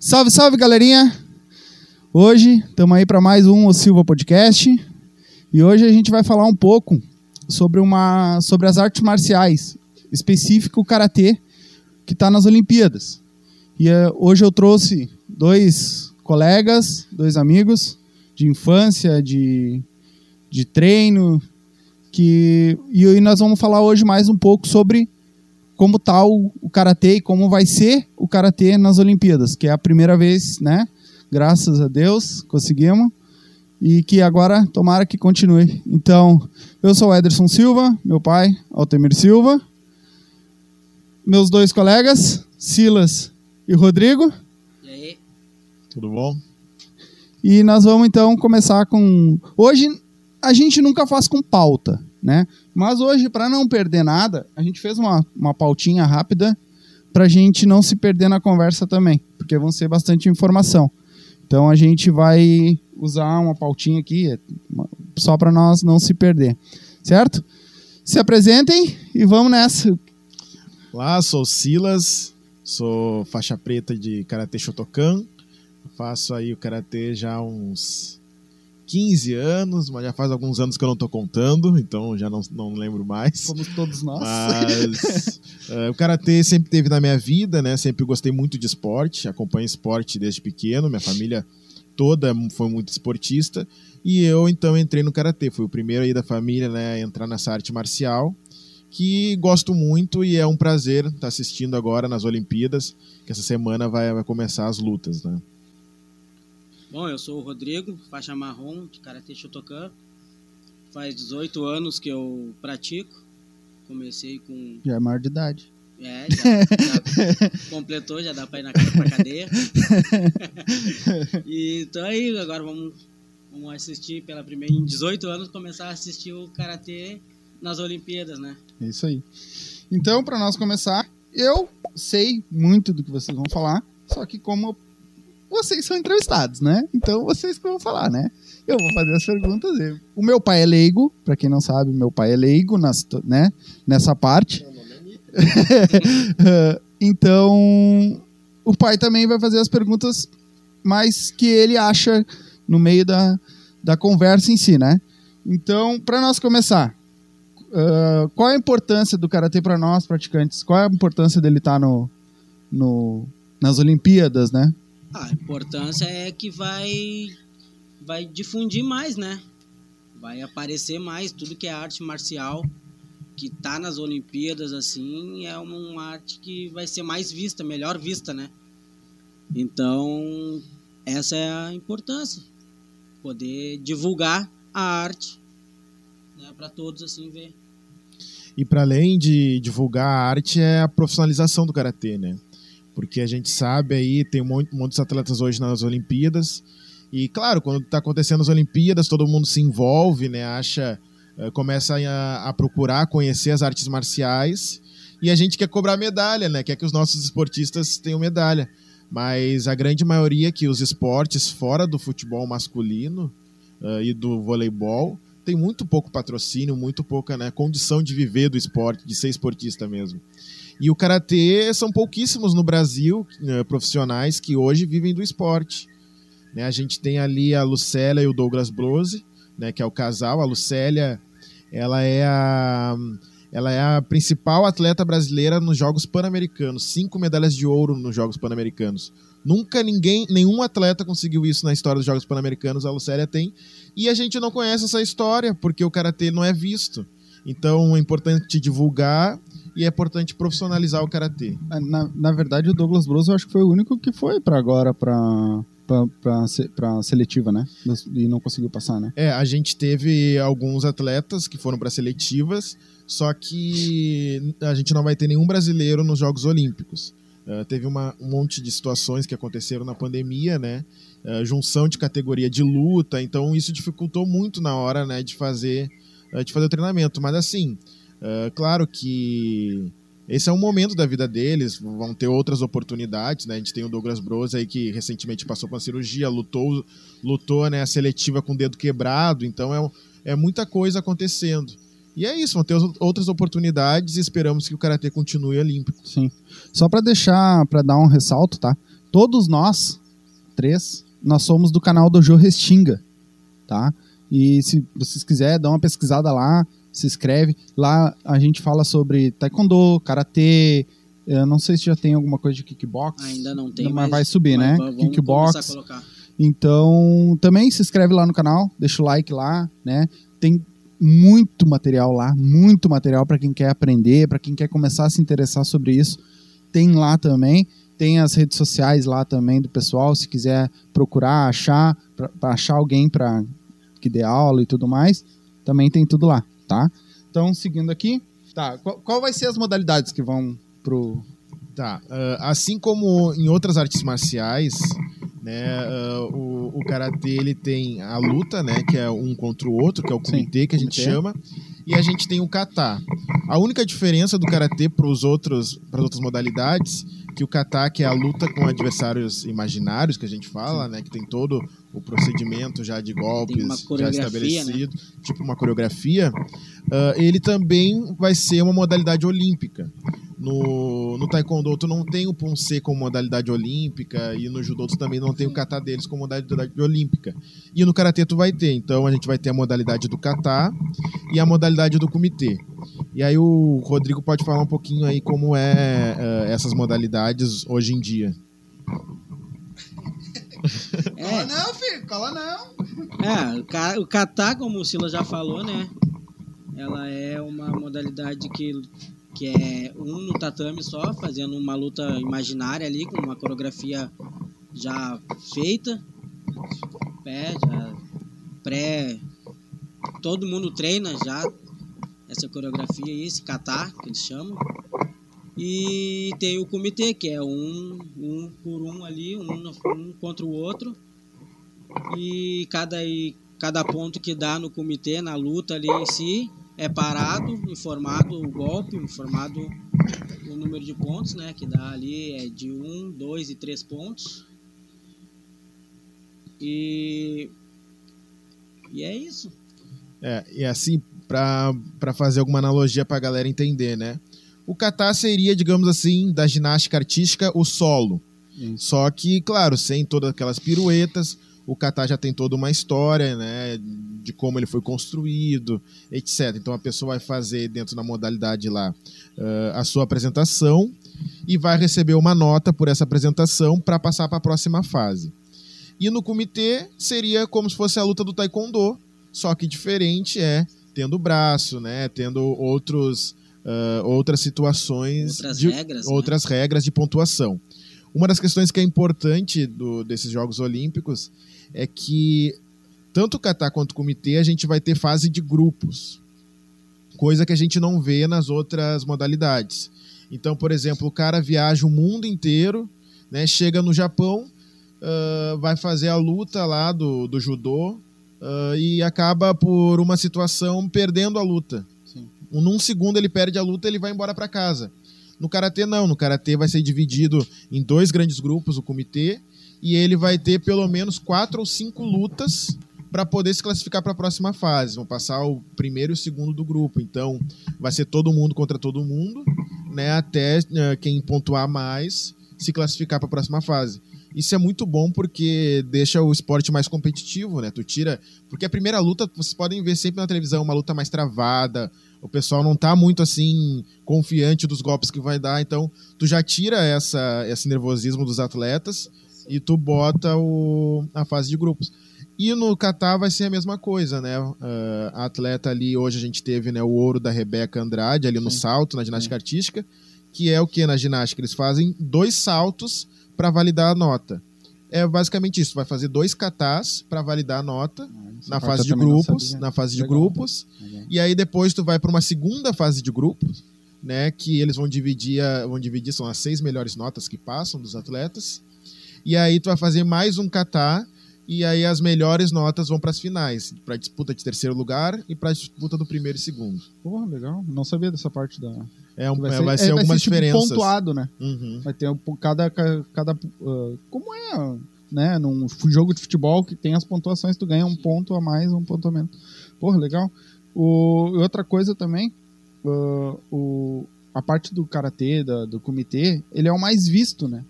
Salve, salve, galerinha! Hoje estamos aí para mais um O Silva Podcast e hoje a gente vai falar um pouco sobre, uma, sobre as artes marciais, específico o karatê, que está nas Olimpíadas. E uh, hoje eu trouxe dois colegas, dois amigos de infância, de, de treino, que e nós vamos falar hoje mais um pouco sobre como está o, o karatê e como vai ser o karatê nas Olimpíadas, que é a primeira vez, né? Graças a Deus conseguimos e que agora tomara que continue. Então, eu sou o Ederson Silva, meu pai, Altemir Silva, meus dois colegas, Silas e Rodrigo. E aí? Tudo bom? E nós vamos então começar com. Hoje a gente nunca faz com pauta, né? Mas hoje, para não perder nada, a gente fez uma, uma pautinha rápida para a gente não se perder na conversa também, porque vão ser bastante informação. Então a gente vai usar uma pautinha aqui é só para nós não se perder, certo? Se apresentem e vamos nessa. Olá, sou Silas, sou faixa preta de Karatê Shotokan. Faço aí o Karatê já há uns 15 anos, mas já faz alguns anos que eu não estou contando, então já não, não lembro mais. Somos todos nós. Mas uh, o Karatê sempre teve na minha vida, né? Sempre gostei muito de esporte, acompanho esporte desde pequeno, minha família toda foi muito esportista. E eu então entrei no Karatê, fui o primeiro aí da família né, a entrar nessa arte marcial que gosto muito e é um prazer estar assistindo agora nas Olimpíadas, que essa semana vai, vai começar as lutas, né? Bom, eu sou o Rodrigo, faixa marrom de Karatê Shotokan. Faz 18 anos que eu pratico. Comecei com. Já é maior de idade. É, já, já completou, já dá pra ir na pra cadeia. e então aí, agora vamos, vamos assistir pela primeira. Em 18 anos, começar a assistir o Karatê nas Olimpíadas, né? É isso aí. Então, para nós começar, eu sei muito do que vocês vão falar, só que como vocês são entrevistados, né? Então vocês que vão falar, né? Eu vou fazer as perguntas. O meu pai é leigo, para quem não sabe, meu pai é leigo nas, né? nessa parte. então, o pai também vai fazer as perguntas mais que ele acha no meio da, da conversa em si, né? Então, para nós começar, uh, qual a importância do karatê para nós praticantes? Qual é a importância dele estar tá no, no, nas Olimpíadas, né? A importância é que vai vai difundir mais, né? Vai aparecer mais tudo que é arte marcial que tá nas Olimpíadas assim, é uma arte que vai ser mais vista, melhor vista, né? Então, essa é a importância. Poder divulgar a arte né, para todos assim ver. E para além de divulgar a arte é a profissionalização do karatê, né? Porque a gente sabe aí, tem de atletas hoje nas Olimpíadas, e claro, quando está acontecendo as Olimpíadas, todo mundo se envolve, né, acha, eh, começa a, a, procurar conhecer as artes marciais, e a gente quer cobrar medalha, né, quer que os nossos esportistas tenham medalha, mas a grande maioria que os esportes fora do futebol masculino uh, e do voleibol tem muito pouco patrocínio, muito pouca né, condição de viver do esporte, de ser esportista mesmo. E o karatê são pouquíssimos no Brasil né, profissionais que hoje vivem do esporte. Né, a gente tem ali a Lucélia e o Douglas Brose, né, que é o casal. A Lucélia, ela é a ela é a principal atleta brasileira nos Jogos Pan-Americanos, cinco medalhas de ouro nos Jogos Pan-Americanos. Nunca ninguém, nenhum atleta conseguiu isso na história dos Jogos Pan-Americanos, a Lucélia tem. E a gente não conhece essa história, porque o karatê não é visto. Então é importante divulgar e é importante profissionalizar o karatê. É, na, na verdade, o Douglas Bros eu acho que foi o único que foi para agora para para seletiva, né? E não conseguiu passar, né? É, a gente teve alguns atletas que foram para seletivas, só que a gente não vai ter nenhum brasileiro nos Jogos Olímpicos. Uh, teve uma, um monte de situações que aconteceram na pandemia, né? Uh, junção de categoria de luta, então isso dificultou muito na hora, né, de fazer, de fazer o treinamento. Mas assim, Uh, claro que esse é um momento da vida deles, vão ter outras oportunidades, né? A gente tem o Douglas Bros aí que recentemente passou por uma cirurgia, lutou, lutou né, a seletiva com o dedo quebrado, então é, é muita coisa acontecendo. E é isso, vão ter outras oportunidades e esperamos que o Karatê continue olímpico. Sim. Só para deixar, para dar um ressalto, tá? todos nós, três, nós somos do canal do Jô Restinga, tá? E se vocês quiserem, dá uma pesquisada lá, se inscreve. Lá a gente fala sobre taekwondo, karatê, eu não sei se já tem alguma coisa de kickbox. Ainda não tem, mas, mas vai subir, mas né? Kickbox. Então, também se inscreve lá no canal, deixa o like lá, né? Tem muito material lá, muito material para quem quer aprender, para quem quer começar a se interessar sobre isso. Tem lá também, tem as redes sociais lá também do pessoal, se quiser procurar, achar, para achar alguém para que dê aula e tudo mais, também tem tudo lá, tá? Então, seguindo aqui, tá, qual, qual vai ser as modalidades que vão pro Tá. ah, assim como em outras artes marciais, né, ah, o, o karatê ele tem a luta, né, que é um contra o outro, que é o Sim, comitê que a gente chama, e a gente tem o kata. A única diferença do karatê para os outros para as outras modalidades, que o kata que é a luta com adversários imaginários que a gente fala, né, que tem todo o procedimento já de golpes já coreografia, estabelecido, tipo uma coreografia, ah, ele também vai ser uma modalidade olímpica. No, no Taekwondo tu não tem o Ponsei como modalidade olímpica e no Judô tu também não tem o Kata deles como modalidade olímpica. E no Karatê tu vai ter, então a gente vai ter a modalidade do Kata e a modalidade do Comitê. E aí o Rodrigo pode falar um pouquinho aí como é ah, essas modalidades hoje em dia. É, não, filho, cola não. É, o o kata, como o Sila já falou, né? Ela é uma modalidade que, que é um no tatame só, fazendo uma luta imaginária ali, com uma coreografia já feita. Pé, já pré. Todo mundo treina já essa coreografia aí, esse kata, que eles chamam. E tem o comitê, que é um, um por um ali, um, um contra o outro e cada, e cada ponto que dá no comitê, na luta ali em si, é parado, informado o golpe, informado o número de pontos, né? Que dá ali é de 1, 2 e 3 pontos. E, e é isso. É, e assim, para fazer alguma analogia para a galera entender, né? O kata seria, digamos assim, da ginástica artística, o solo. Isso. Só que, claro, sem todas aquelas piruetas, o kata já tem toda uma história, né? De como ele foi construído, etc. Então a pessoa vai fazer dentro da modalidade lá ah, a sua apresentação e vai receber uma nota por essa apresentação para passar para a próxima fase. E no comitê seria como se fosse a luta do taekwondo, só que diferente é tendo braço, né? Tendo outros, ah, outras situações, Outras de- regras, né? outras regras de pontuação. Uma das questões que é importante do- desses Jogos Olímpicos é que tanto o kata quanto o comitê a gente vai ter fase de grupos, coisa que a gente não vê nas outras modalidades. Então, por exemplo, o cara viaja o mundo inteiro, né, chega no Japão, ah, vai fazer a luta lá do, do judô ah, e acaba por uma situação perdendo a luta. Sim. Num segundo ele perde a luta, ele vai embora para casa. No karatê não, no karatê vai ser dividido em dois grandes grupos, o comitê, e ele vai ter pelo menos quatro ou cinco lutas para poder se classificar para a próxima fase. Vão passar o primeiro e o segundo do grupo. Então, vai ser todo mundo contra todo mundo, né, até eh, quem pontuar mais se classificar para a próxima fase. Isso é muito bom porque deixa o esporte mais competitivo, né? Tu tira, porque a primeira luta vocês podem ver sempre na televisão uma luta mais travada, o pessoal não tá muito assim confiante dos golpes que vai dar, então tu já tira essa esse nervosismo dos atletas e tu bota o, a fase de grupos. E no Catar vai ser a mesma coisa, né? Ah, a atleta ali, hoje a gente teve né, o ouro da Rebeca Andrade ali no Sim. salto, na ginástica artística, que é o que na ginástica? Eles fazem dois saltos para validar a nota. É basicamente isso, vai fazer dois catás para validar a nota Essa na fase de grupos, na fase de grupos, e aí depois tu vai para uma segunda fase de grupos, né, que eles vão dividir, vão dividir são as seis melhores notas que passam dos atletas. E aí tu vai fazer mais um kata e aí as melhores notas vão para as finais, para disputa de terceiro lugar e para disputa do primeiro e segundo. Porra, legal. Não sabia dessa parte da. É, um, Vai é, ser, vai é, ser algumas tipo diferenças. pontuado, né? Uhum. Vai ter um, cada. ca- cada ah, como é, né? Num jogo de futebol que tem as pontuações, tu ganha um ponto a mais, um ponto a menos. Porra, legal. O, outra coisa também, ah, o, a parte do karatê, da- do comitê, ele é o mais visto, né?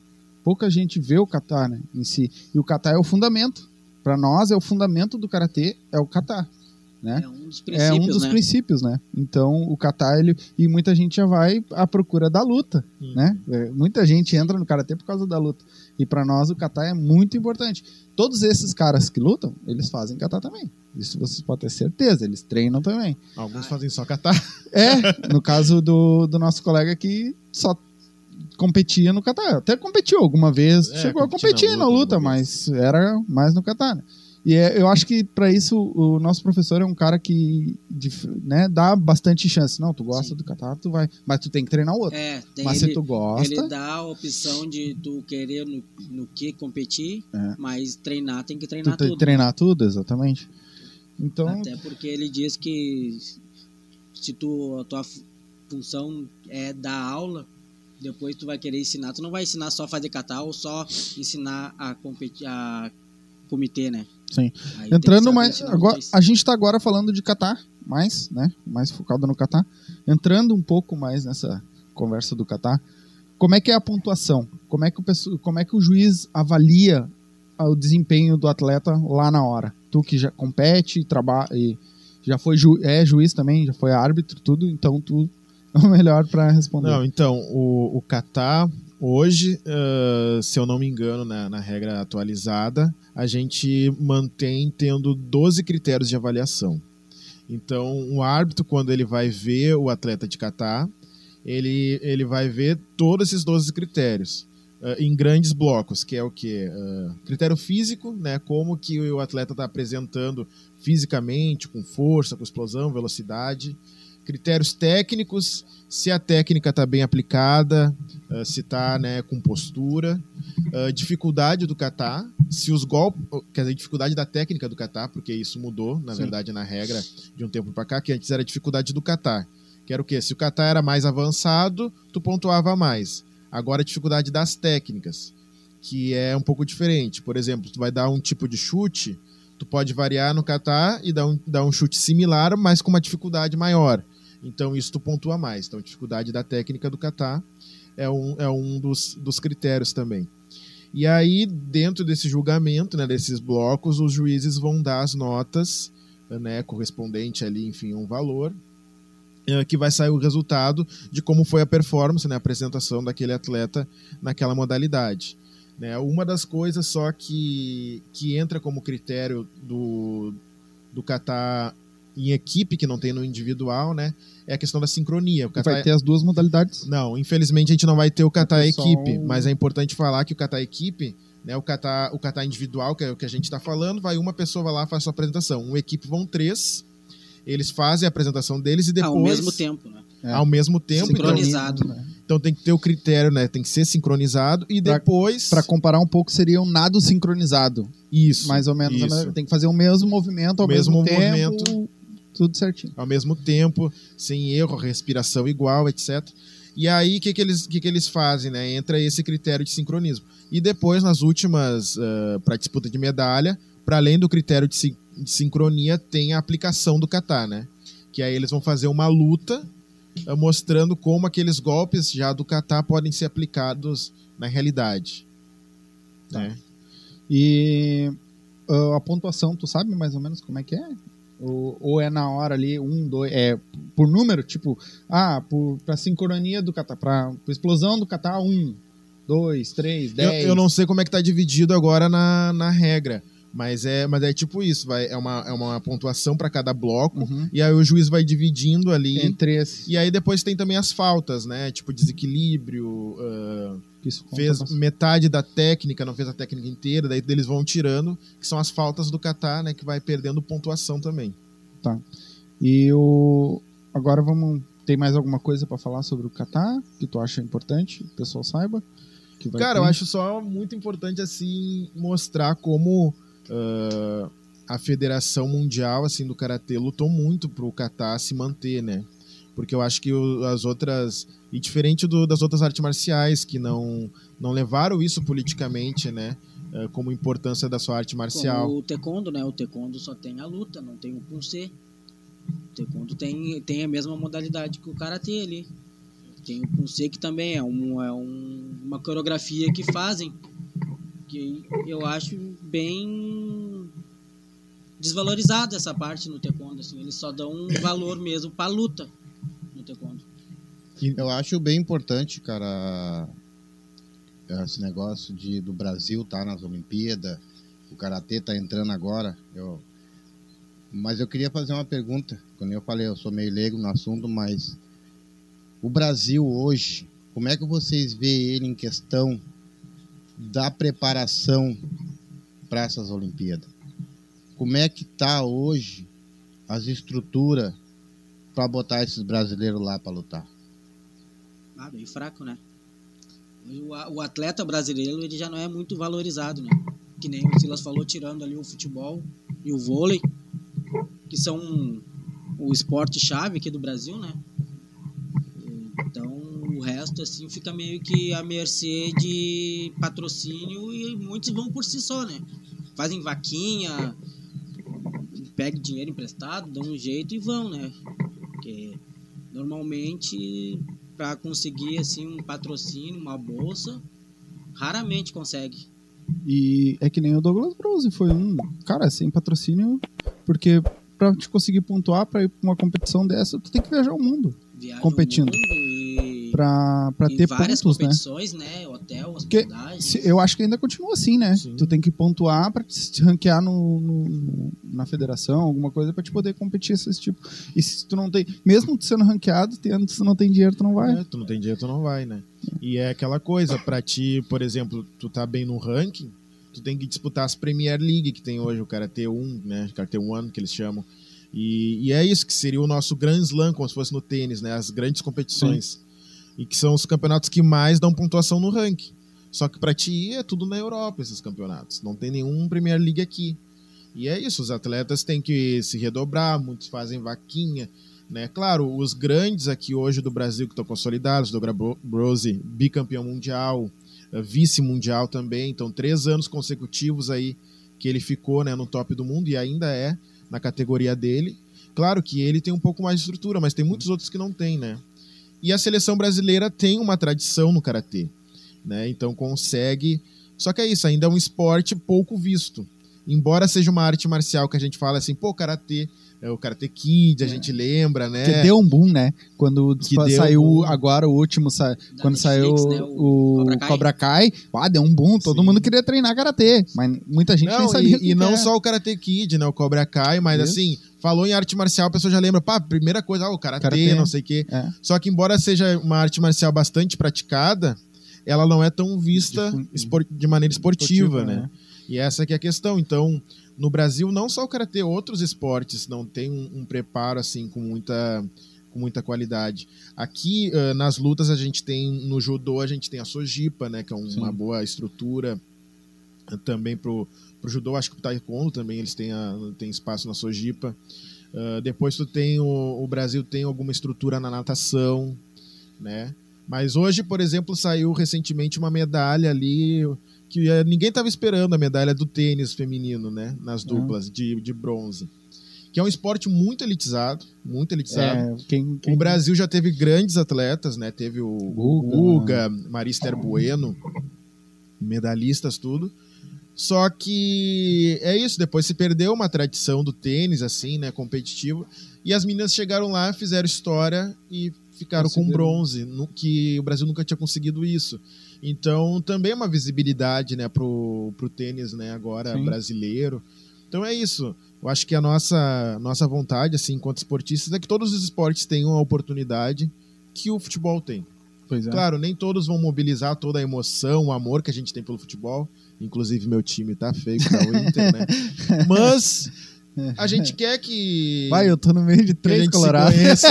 pouca gente vê o kata né, em si. E o kata é o fundamento. Para nós, é o fundamento do karatê, é o kata. Né? É um dos princípios, É um dos né? princípios, né? Então, o kata, ele... E muita gente já vai à procura da luta, Hum. né? É, muita gente entra no karatê por causa da luta. E para nós, o kata é muito importante. Todos esses caras que lutam, eles fazem kata também. Isso vocês podem ter certeza, eles treinam também. Alguns fazem só catar. É, no caso do, do nosso colega que só competia no kata. Até competiu alguma vez, É, chegou a competir na na luta luta, alguma mas era mais no kata. né? E é- eu acho que para isso o nosso professor é um cara que né, dá bastante chance. Não, tu gosta Sim. do kata, tu vai, mas tu tem que treinar o outro. É, tem mas ele, se tu gosta, ele dá a opção de tu querer no, no que competir, É. mas treinar tem que tu treinar tem que tudo. treinar tudo, exatamente. Então, Até porque ele diz que se tu, a tua fu- função é dar aula, depois tu vai querer ensinar. Tu não vai ensinar só a fazer catar ou só ensinar a competir, a comitê, né? Sim. Aí Entrando mais. Agora, a gente está agora falando de Catar, mais, né? Mais focado no Catar. Entrando um pouco mais nessa conversa do Catar. Como é que é a pontuação? Como é que o, como é que o juiz avalia ah, o desempenho do atleta lá na hora? Tu que já compete, trabalha e já foi ju é juiz também, já foi árbitro, tudo, então tu é o melhor para responder. Não, então, o, o kata, hoje, ah, se eu não me engano, na, na regra atualizada, a gente mantém tendo 12 critérios de avaliação. Então, o árbitro, quando ele vai ver o atleta de kata, ele, ele vai ver todos esses 12 critérios. ah, em grandes blocos, que é o que? critério físico, né? Como que o atleta está apresentando fisicamente, com força, com explosão, velocidade. Critérios técnicos, se a técnica está bem aplicada, ah, se está né, com postura. Ah, dificuldade do kata, se os golpes. Quer dizer, dificuldade da técnica do kata, porque isso mudou, na Sim. verdade, na regra de um tempo para cá, que antes era dificuldade do kata. Que era o quê? Se o kata era mais avançado, tu pontuava mais. Agora a dificuldade das técnicas, que é um pouco diferente. Por exemplo, tu vai dar um tipo de chute, tu pode variar no kata e dar um, dar um chute similar, mas com uma dificuldade maior. Então isso tu pontua mais. Então dificuldade da técnica do kata é um, é um dos, dos critérios também. E aí, dentro desse julgamento, né, desses blocos, os juízes vão dar as notas, né, correspondente ali, enfim, um valor, eh, que vai sair o resultado de como foi a performance, né, a apresentação daquele atleta naquela modalidade. Né, uma das coisas só que, que entra como critério do, do kata em equipe, que não tem no individual, né, é a questão da sincronia. O kata vai ter as duas modalidades. não, infelizmente a gente não vai ter o kata equipe, um- mas é importante falar que o kata equipe, né, o kata, o kata individual, que é o que a gente está falando, vai uma pessoa vai lá faz sua apresentação. Uma equipe vão três, eles fazem a apresentação deles e depois Ao mesmo tempo, né? É. ao mesmo tempo, então, Sincronizado. né? então tem que ter o critério, né, tem que ser sincronizado e depois Para comparar um pouco, seria um nado sincronizado. isso, mais ou menos. isso. Tem que fazer o mesmo movimento ao mesmo, Mesmo tempo. Tudo certinho. ao mesmo tempo, sem erro, respiração igual, etc. E aí, o que, que, eles, que, que eles fazem? Né? Entra esse critério de sincronismo. E depois, nas últimas, para disputa de medalha, para além do critério de, sin- de sincronia, tem a aplicação do kata, né? Que aí eles vão fazer uma luta ah, mostrando como aqueles golpes já do kata podem ser aplicados na realidade. Tá. Né? E ah, a pontuação, tu sabe mais ou menos como é que é? Ou, ou é na hora ali, um, dois, é por número, tipo, ah, por, pra sincronia do kata, pra, pra explosão do kata, um, dois, três, Eu, dez. eu não sei como é que tá dividido agora na, na regra, mas é, mas é tipo isso, vai, é, uma, é uma pontuação para cada bloco, Uhum. e aí o juiz vai dividindo ali. Entre esses. E aí depois tem também as faltas, né? Tipo desequilíbrio, conta fez bastante. metade da técnica, não fez a técnica inteira, daí eles vão tirando, que são as faltas do Catar, né? Que vai perdendo pontuação também. E o. Agora vamos. Tem mais alguma coisa pra falar sobre o kata que tu acha importante? Que o pessoal saiba? Cara, eu ter? acho só muito importante assim mostrar como ah, a Federação Mundial assim do karatê lutou muito pro kata se manter, né? Porque eu acho que o- as outras e diferente do- das outras artes marciais que não não levaram isso politicamente, né? ah, como importância da sua arte marcial. Como o taekwondo, né? O taekwondo só tem a luta, não tem o pulsê. O taekwondo tem, tem a mesma modalidade que o karatê ali. tem o Punse que também é, um, é um, uma coreografia que fazem que eu acho bem desvalorizada essa parte no taekwondo, assim, eles só dão um valor mesmo para luta no taekwondo. Eu acho bem importante, cara, esse negócio de do Brasil estar tá nas Olimpíadas, o karatê tá entrando agora. Eu, mas eu queria fazer uma pergunta. Quando eu falei, eu sou meio leigo no assunto, mas o Brasil hoje, como é que vocês veem ele em questão da preparação para essas Olimpíadas? Como é que tá hoje as estruturas para botar esses brasileiros lá para lutar? Ah, bem fraco, né? O, atleta brasileiro ele já não é muito valorizado, né? Que nem o Silas falou, tirando ali o futebol e o vôlei, que são o esporte-chave aqui do Brasil, né? Então, o resto, assim, fica meio que à mercê de patrocínio e muitos vão por si só, né? Fazem vaquinha, pegam dinheiro emprestado, dão um jeito e vão, né? Porque normalmente para conseguir assim um patrocínio, uma bolsa, raramente consegue. E é que nem o Douglas Brose, foi um cara sem patrocínio, porque para te conseguir pontuar para ir para uma competição dessa, tu tem que viajar o mundo Viaja competindo. O mundo para ter várias pontos, competições, né? né? Hotel, hospedagem. eu acho que ainda continua assim, né? Sim. Tu tem que pontuar para te ranquear no, no, na federação, alguma coisa para te poder competir esse tipo. E se tu não tem, mesmo tu sendo ranqueado, tendo, se tu não tem dinheiro, tu não vai. É, tu não tem dinheiro, tu não vai, né? E é aquela coisa, para ti, por exemplo, tu tá bem no ranking, tu tem que disputar as Premier League que tem hoje, o Karate 1, né? Karate 1 que eles chamam. E, e, é isso que seria o nosso Grand Slam, como se fosse no tênis, né? As grandes competições. Sim. E que são os campeonatos que mais dão pontuação no ranking. Só que para ti é tudo na Europa esses campeonatos. Não tem nenhum Premier League aqui. E é isso, os atletas têm que se redobrar, muitos fazem vaquinha, né? Claro, os grandes aqui hoje do Brasil que estão consolidados, Douglas Brose, bicampeão mundial, eh, vice-mundial também, então três anos consecutivos aí que ele ficou né, no top do mundo e ainda é na categoria dele. Claro que ele tem um pouco mais de estrutura, mas tem muitos outros que não tem, né? E a seleção brasileira tem uma tradição no karatê, né? Então consegue. Só que é isso, ainda é um esporte pouco visto. Embora seja uma arte marcial que a gente fala assim, pô, karatê, é o Karate Kid, a é. gente lembra, né? Que deu um boom, né? Quando que saiu um agora o último, sa... quando Netflix, saiu né? o, o, Cobra Kai, Cobra Kai ah, deu um boom, todo Sim. mundo queria treinar Karatê, mas muita gente não, nem sabia E, e não é. só o Karate Kid, né? O Cobra Kai, mas Isso. assim, falou em arte marcial, a pessoa já lembra, pá, primeira coisa, ah, o Karatê, karatê. não sei o quê. É. Só que embora seja uma arte marcial bastante praticada, ela não é tão vista de, de maneira esportiva, esportiva né? né? E essa que é a questão. Então, no Brasil, não só o karatê, outros esportes não tem um, um preparo assim com muita com muita qualidade. Aqui uh, nas lutas a gente tem no judô a gente tem a sojipa, né, que é um, uma boa estrutura também pro pro judô, acho que o taekwondo também eles têm a, tem espaço na sojipa. Uh, depois tu tem o, o Brasil tem alguma estrutura na natação, né? Mas hoje, por exemplo, saiu recentemente uma medalha ali que eh, ninguém estava esperando a medalha do tênis feminino, né? Nas duplas de, de bronze. Que é um esporte muito elitizado, muito elitizado. É, quem, quem... O Brasil já teve grandes atletas, né? Teve o Guga, Guga Marister Bueno, medalhistas, tudo. Só que é isso, depois se perdeu uma tradição do tênis, assim, né, competitivo. E as meninas chegaram lá, fizeram história e ficaram com bronze, no, que o Brasil nunca tinha conseguido isso. Então, também é uma visibilidade, né, pro, pro tênis, né, agora Sim. brasileiro. Então é isso. Eu acho que a nossa, nossa vontade, assim, enquanto esportistas, é que todos os esportes tenham a oportunidade que o futebol tem. É. Claro, nem todos vão mobilizar toda a emoção, o amor que a gente tem pelo futebol. Inclusive, meu time tá feio, tá o Inter, né? Mas a gente quer que. Vai, eu tô no meio de três colorados.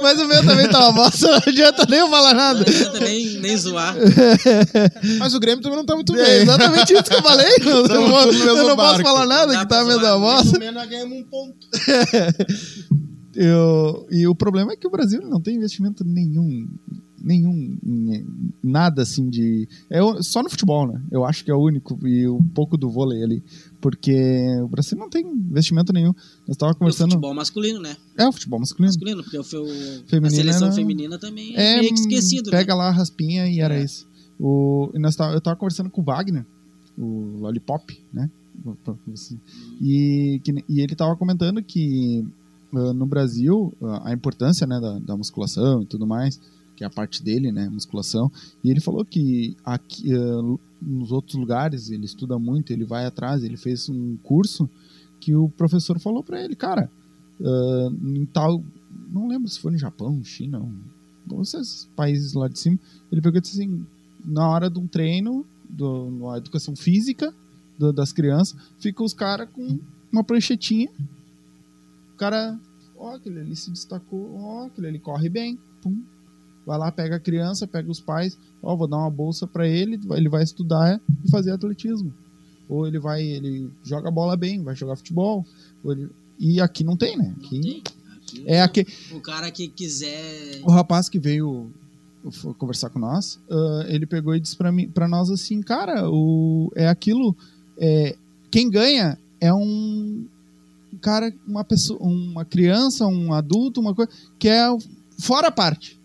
Mas o meu também tá uma bosta, não adianta nem eu falar nada. Não adianta nem, nem zoar. Mas o Grêmio também não tá muito bem. É exatamente isso que eu falei. Eu, não, eu não posso falar nada, que tá a mesma bosta. Pelo menos ganhamos um ponto. eu, e o problema é que o Brasil não tem investimento nenhum nenhum, nada assim de. É só no futebol, né? Eu acho que é o único e um pouco do vôlei ali. Porque o Brasil não tem investimento nenhum. Eu estava conversando. O futebol masculino, né? É o futebol masculino. Masculino, porque o, feminino a seleção era- feminina também é, É, meio que esquecido, Pega né? lá a raspinha e era É. isso. O, e nós tava, eu tava conversando com o Wagner, o Lollipop, né? E, que- e ele tava comentando que ah, no Brasil ah, a importância né, da, da musculação e tudo mais, que é a parte dele, né? Musculação. E ele falou que aqui, ah, nos outros lugares ele estuda muito, ele vai atrás, ele fez um curso que o professor falou pra ele, cara, ah, em tal. Não lembro se foi no Japão, China, um, esses países lá de cima. Ele pegou e disse assim: na hora de um treino, do, na educação física do- das crianças, fica os caras com uma pranchetinha. O cara, ó, aquele ali se destacou, ó, aquele ali corre bem. Pum. Vai lá, pega a criança, pega os pais, ó, vou dar uma bolsa pra ele, ele vai estudar e fazer atletismo. Ou ele vai, ele joga bola bem, vai jogar futebol. ele- E aqui não tem, né? Não Aqui tem. Aqui, é aqui, O cara que quiser. o rapaz que veio conversar com nós, ah, ele pegou e disse pra mim, para nós assim, cara, o é aquilo, é, quem ganha é um cara, uma pessoa, uma criança, um adulto, uma coisa que é fora a parte.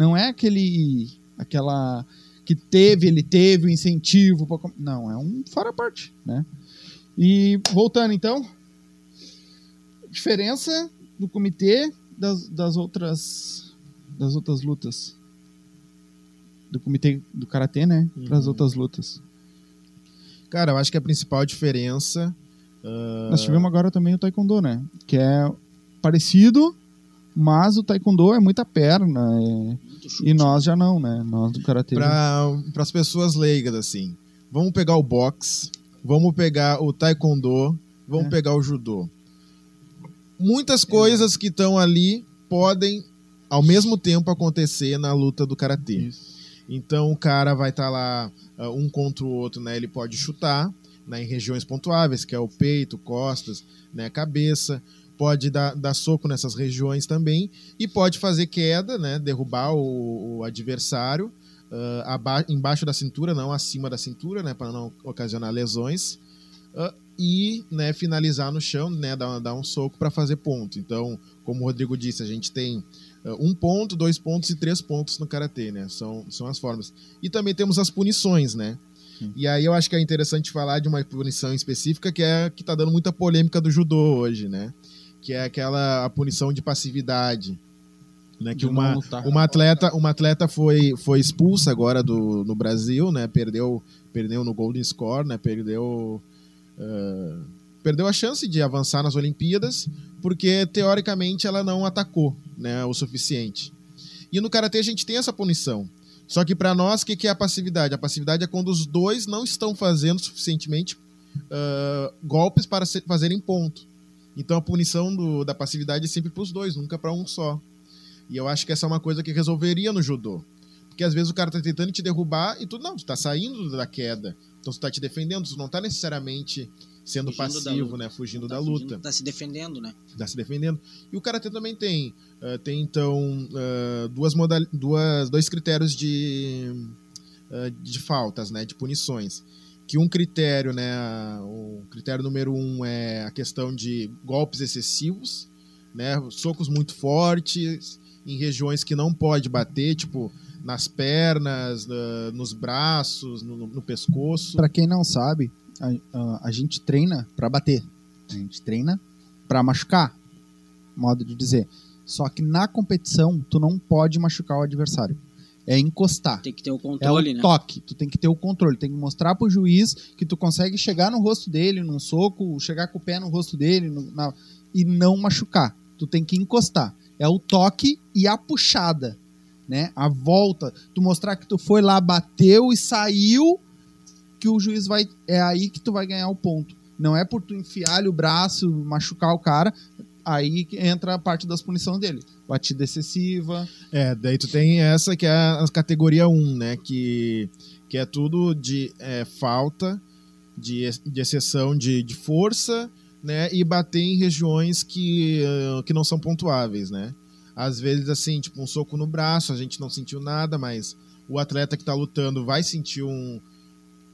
Não é aquele aquela que teve, ele teve o incentivo pra não, é um fora parte, né? E voltando então, diferença do comitê das, das outras das outras lutas do comitê do karatê, né, para as Uhum. outras lutas. Cara, eu acho que a principal diferença. ah, Nós tivemos agora também o taekwondo, né, que é parecido, mas o taekwondo é muita perna é- e nós já não, né? Nós do karatê. para as pessoas leigas, assim. Vamos pegar o boxe, vamos pegar o taekwondo, vamos É. pegar o judô. Muitas coisas que estão ali podem, ao mesmo tempo, acontecer na luta do karatê. Isso. Então o cara vai estar lá ah, um contra o outro, né? Ele pode chutar né, em regiões pontuáveis, que é o peito, costas, né, cabeça. Pode dar, dar soco nessas regiões também e pode fazer queda, né? Derrubar o, o adversário ah, aba- embaixo da cintura, não acima da cintura, né? Para não ocasionar lesões. Ah, e né, finalizar no chão, né? Dar, dar um soco para fazer ponto. Então, como o Rodrigo disse, a gente tem Uh, um ponto, dois pontos e três pontos no karatê, né? São, são as formas. E também temos as punições, né? Sim. E aí eu acho que é interessante falar de uma punição específica que é que tá dando muita polêmica do judô hoje, né? Que é aquela a punição de passividade. Né, que uma, uma atleta, uma atleta foi, foi expulsa agora do, no Brasil, né? Perdeu, perdeu no Golden Score, né? Perdeu, uh, perdeu a chance de avançar nas Olimpíadas porque teoricamente ela não atacou, né, o suficiente. E no karatê a gente tem essa punição. Só que para nós, o que, que é a passividade? A passividade é quando os dois não estão fazendo suficientemente uh, golpes para se- fazerem ponto. Então a punição do- da passividade é sempre para os dois, nunca para um só. E eu acho que essa é uma coisa que resolveria no judô. Porque às vezes o cara tá tentando te derrubar e tu não, tu tá saindo da queda. Então tu tá te defendendo, tu não tá necessariamente sendo Fugindo passivo, né? Fugindo Tá da fugindo, luta Tá se defendendo, né? tá se defendendo. E o karatê também tem, eh, tem então eh, duas modal, duas, dois critérios de, eh, de faltas, né, de punições. Que um critério, né, o critério número um é a questão de golpes excessivos, né, socos muito fortes em regiões que não pode bater, tipo nas pernas, na- nos braços, no, no pescoço. Pra quem não sabe, a, a- a gente treina pra bater. A gente treina pra machucar, modo de dizer. Só que na competição, tu não pode machucar o adversário. É encostar. Tem que ter o É o controle, né? toque. Tu tem que ter o controle. Tem que mostrar pro juiz que tu consegue chegar no rosto dele num soco, chegar com o pé no rosto dele no- na- e não machucar. Tu tem que encostar. É o toque e a puxada, né? A volta. Tu mostrar que tu foi lá, bateu e saiu, que o juiz vai. É aí que tu vai ganhar o ponto. Não é por tu enfiar o braço, machucar o cara. Aí entra a parte das punições dele. Batida excessiva. É, daí tu tem essa que é a categoria 1, né? Que, que é tudo de é, falta, de, de exceção de, de força, né? E bater em regiões que, eh, que não são pontuáveis, né? Às vezes, assim, tipo, um soco no braço, a gente não sentiu nada, mas o atleta que tá lutando vai sentir um,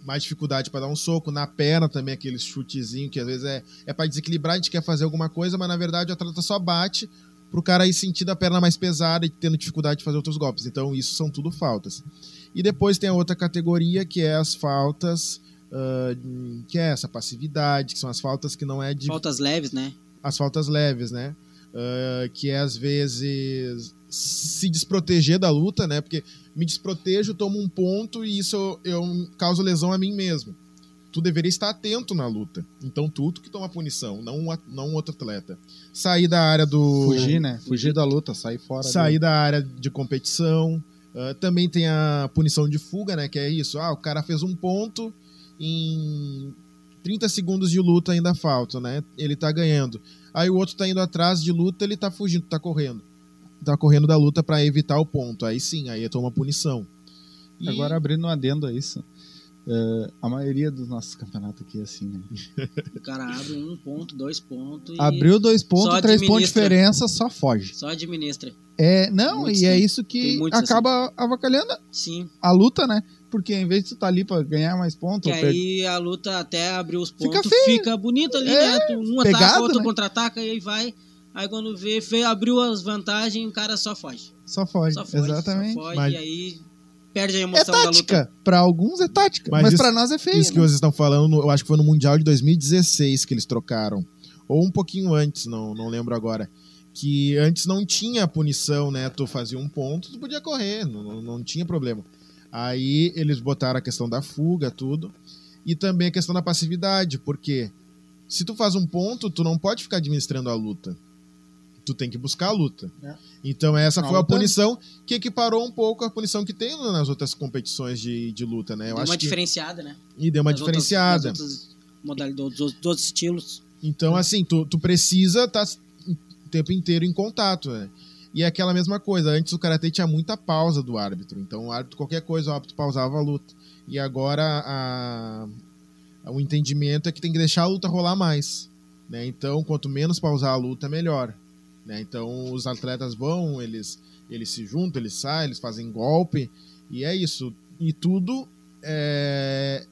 mais dificuldade para dar um soco. Na perna também, aquele chutezinho que às vezes é, é para desequilibrar, a gente quer fazer alguma coisa, mas na verdade o atleta só bate pro cara ir sentindo a perna mais pesada e tendo dificuldade de fazer outros golpes. Então, isso são tudo faltas. E depois tem a outra categoria, que é as faltas, uh, que é essa passividade, que são as faltas que não é de. Faltas leves, né? As faltas leves, né? Uh, que é às vezes se desproteger da luta, né? Porque me desprotejo, tomo um ponto e isso eu, eu causo lesão a mim mesmo. Tu deveria estar atento na luta. Então tu, tu que toma punição, não, não outro atleta. Sair da área do. Fugir, né? Fugir da luta, sair fora. Sair da área de competição. Uh, também tem a punição de fuga, né? Que é isso. Ah, o cara fez um ponto em 30 segundos de luta ainda falta, né? Ele tá ganhando. Aí o outro tá indo atrás de luta, ele tá fugindo, tá correndo. Tá correndo da luta para evitar o ponto. Aí sim, aí toma punição. E... Agora abrindo um adendo a isso. Uh, a maioria dos nossos campeonatos aqui é assim, né? O cara abre um ponto, dois pontos. Abriu dois pontos, três pontos de diferença, só foge. Só administra. É, não, muitos e é isso que acaba assim. avacalhando Sim. a luta, né? Porque em vez de tu tá ali pra ganhar mais pontos. Que aí a luta até abrir os pontos fica, fica bonita ali, é, né? Um pegado, ataca, outro né? contra-ataca e aí vai. Aí quando vê, abriu as vantagens, o cara só foge. Só foge, só foge exatamente. Só foge, Mas... e aí perde a emoção é tática. da luta. Pra alguns é tática, mas, mas isso, pra nós é feio. Isso né? que vocês estão falando, eu acho que foi no Mundial de 2016 que eles trocaram. Ou um pouquinho antes, não, não lembro agora. Que antes não tinha punição, né? Tu fazia um ponto, tu podia correr, não, não tinha problema. Aí eles botaram a questão da fuga, tudo. E também a questão da passividade, porque se tu faz um ponto, tu não pode ficar administrando a luta tu tem que buscar a luta. É. Então essa foi a punição que equiparou um pouco a punição que tem nas outras competições de, de luta, né? Eu deu uma diferenciada, né? E deu uma nas diferenciada. Outras, outras modalidades, dos outros estilos. Então, assim, tu, tu precisa estar tá o tempo inteiro em contato, né? E é aquela mesma coisa, antes o Karatê tinha muita pausa do árbitro, então o árbitro, qualquer coisa, o árbitro pausava a luta. E agora a, o entendimento é que tem que deixar a luta rolar mais. Né? Então, quanto menos pausar a luta, melhor. Né? Então os atletas vão, eles, eles se juntam, eles saem, eles fazem golpe, e é isso. E tudo é,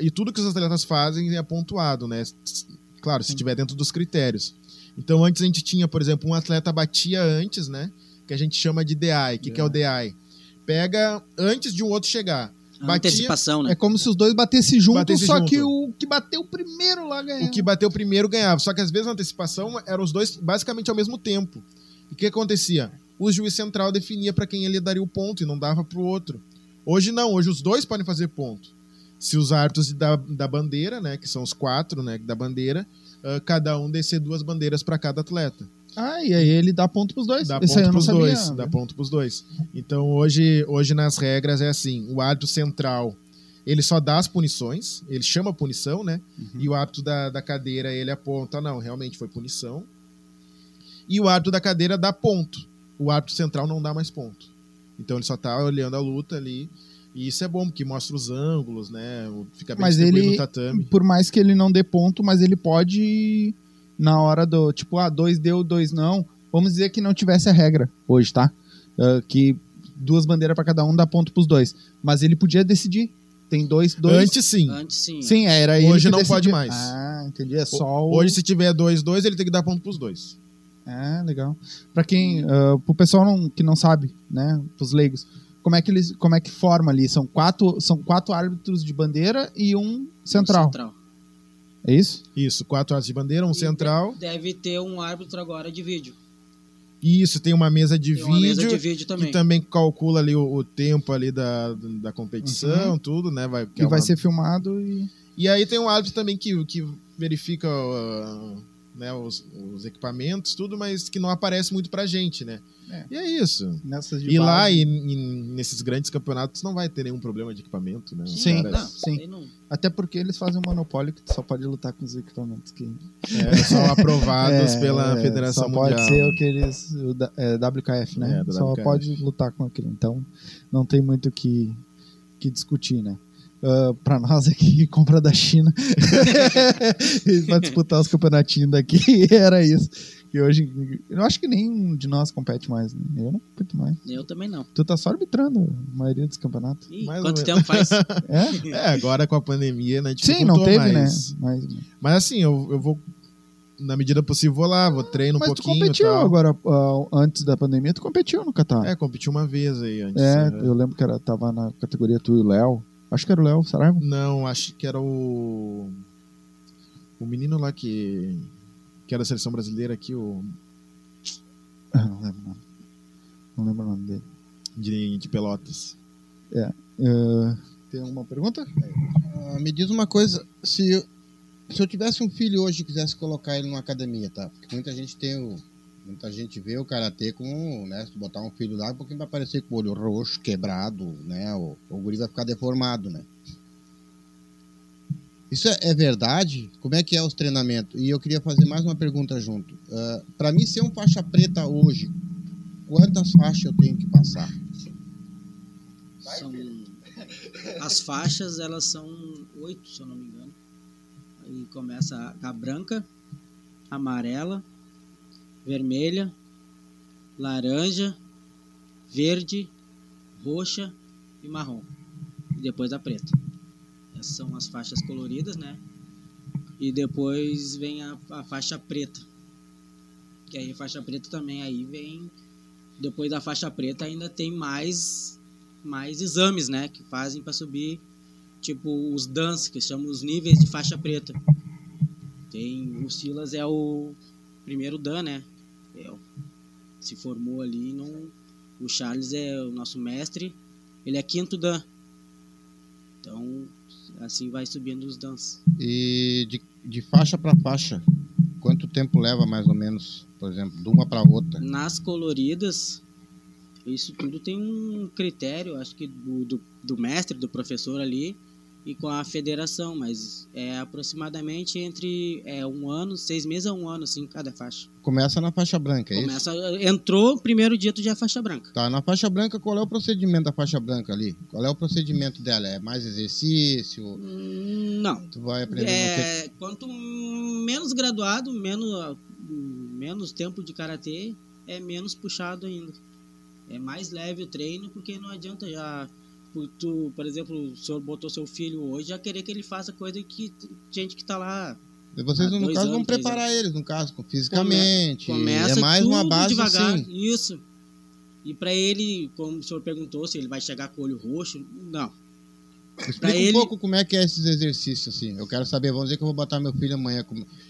e tudo que os atletas fazem é pontuado, né? Claro, se estiver dentro dos critérios. Então antes a gente tinha, por exemplo, um atleta batia antes, né? Que a gente chama de DI. O que, que é o DI? Pega antes de um outro chegar. Batia, antecipação, né? É como se os dois batessem juntos, batesse só junto. que o que bateu primeiro lá ganhava. O que bateu primeiro ganhava. Só que às vezes a antecipação eram os dois basicamente ao mesmo tempo. E o que acontecia? O juiz central definia para quem ele daria o ponto e não dava para o outro. Hoje não, hoje os dois podem fazer ponto. Se os árbitros da, da bandeira, né, que são os quatro né, da bandeira, uh, cada um descer duas bandeiras para cada atleta. Ah, e aí ele dá ponto pros dois. Dá Esse ponto pros sabia, dois. Né? Dá ponto pros dois. Então hoje, hoje nas regras é assim: o árbitro central ele só dá as punições, ele chama a punição, né? Uhum. E o árbitro da, da cadeira ele aponta, não, realmente foi punição. E o árbitro da cadeira dá ponto. O árbitro central não dá mais ponto. Então ele só tá olhando a luta ali. E isso é bom, porque mostra os ângulos, né? Fica bem mas ele, no tatame. Por mais que ele não dê ponto, mas ele pode na hora do, tipo, ah, dois deu, dois não. Vamos dizer que não tivesse a regra hoje, tá? Uh, que duas bandeiras para cada um dá ponto pros dois. Mas ele podia decidir. Tem dois, dois. Antes sim. Antes sim. Sim, era ele. Hoje não decidia. pode mais. Ah, entendi. É só o... Hoje, se tiver dois, dois, ele tem que dar ponto pros dois. Ah, legal. Para quem, uh, pro pessoal não, que não sabe, né, pros leigos, como é que eles, como é que forma ali? São quatro, são quatro árbitros de bandeira e um central. Um central. É isso? Isso, quatro árbitros de bandeira, um e central. Deve ter um árbitro agora de vídeo. Isso, tem uma mesa de, tem vídeo, mesa de vídeo também. que também calcula ali o, o tempo ali da, da competição, uhum. tudo, né? Vai, e é vai ser filmado e... E aí tem um árbitro também que, que verifica uh, né, os, os, equipamentos, tudo, mas que não aparece muito pra gente, né? É. E é isso. e lá, e, e, nesses grandes campeonatos, não vai ter nenhum problema de equipamento, né? Sim, caras... não, sim. Não... Até porque eles fazem um monopólio que só pode lutar com os equipamentos que... É, são aprovados é, pela Federação só Mundial. pode ser o que eles... O é, WKF, né? É, só WKF. pode lutar com aquilo. Então, não tem muito o que, que discutir, né? Uh, para nós aqui compra da China para disputar os campeonatinhos daqui era isso que hoje. Eu acho que nenhum de nós compete mais, né? Eu não compito mais. Eu também não. Tu tá só arbitrando a maioria dos campeonatos. Ih, quanto tempo faz? É? É, agora com a pandemia, né? Sim, não teve, mais. né? Mas, Mas assim, eu, eu vou, na medida possível, vou lá, vou treino um mas tu pouquinho. competiu tal. agora, ah, antes da pandemia, tu competiu no Catar. É, competi uma vez aí antes. É, né? eu lembro que era, tava na categoria tu e o Léo. Acho que era o Léo Saraiva. Não, acho que era o. O menino lá que. Que era da seleção brasileira aqui, o. Ah, não lembro o nome. Não lembro o nome dele. De, de Pelotas. Ah, tem alguma pergunta? Ah, me diz uma coisa, se eu, se eu tivesse um filho hoje e quisesse colocar ele numa academia, tá? Porque muita gente tem o. Muita gente vê o karatê com, né? Se botar um filho lá, porque vai aparecer com o olho roxo, quebrado, né? O, o guri vai ficar deformado, né? Isso é, é verdade? Como é que é os treinamentos? E eu queria fazer mais uma pergunta junto. Ah, Pra mim ser um faixa preta hoje, quantas faixas eu tenho que passar? São... As faixas, elas são oito, se eu não me engano. Aí começa a branca, amarela, vermelha, laranja, verde, roxa e marrom. E depois a preta. Essas são as faixas coloridas, né? E depois vem a, a faixa preta. Que aí a faixa preta também aí vem. Depois da faixa preta ainda tem mais mais exames, né, que fazem para subir, tipo os dans, que chamam os níveis de faixa preta. Tem o Silas é o primeiro dan, né? Se formou ali, não. O Charles é o nosso mestre, ele é quinto dan. Então, assim vai subindo os dans. E de, de faixa para faixa, quanto tempo leva mais ou menos, por exemplo, de uma para outra? Nas coloridas, isso tudo tem um critério, acho que do, do, do mestre, do professor ali, e com a federação, mas é aproximadamente entre é, um ano, seis meses a um ano, assim, cada faixa. Começa na faixa branca, é isso? Começa, entrou, primeiro dia tu já é faixa branca. Tá, na faixa branca, qual é o procedimento da faixa branca ali? Qual é o procedimento dela? É mais exercício? Hum, Não. Tu vai aprender. É, quanto menos graduado, menos, menos tempo de karatê, é menos puxado ainda. É mais leve o treino, porque não adianta já. Por Tu, por exemplo, o senhor botou seu filho hoje, já querer que ele faça coisa que gente que tá lá. Vocês, há no caso, vão anos, três preparar eles, no caso, com- fisicamente. Começa é mais tudo uma base devagar. assim. Isso. E pra ele, como o senhor perguntou, se ele vai chegar com o olho roxo, não. Explica um pouco como é que é esses exercícios, assim. Eu quero saber, vamos dizer que eu vou botar meu filho amanhã.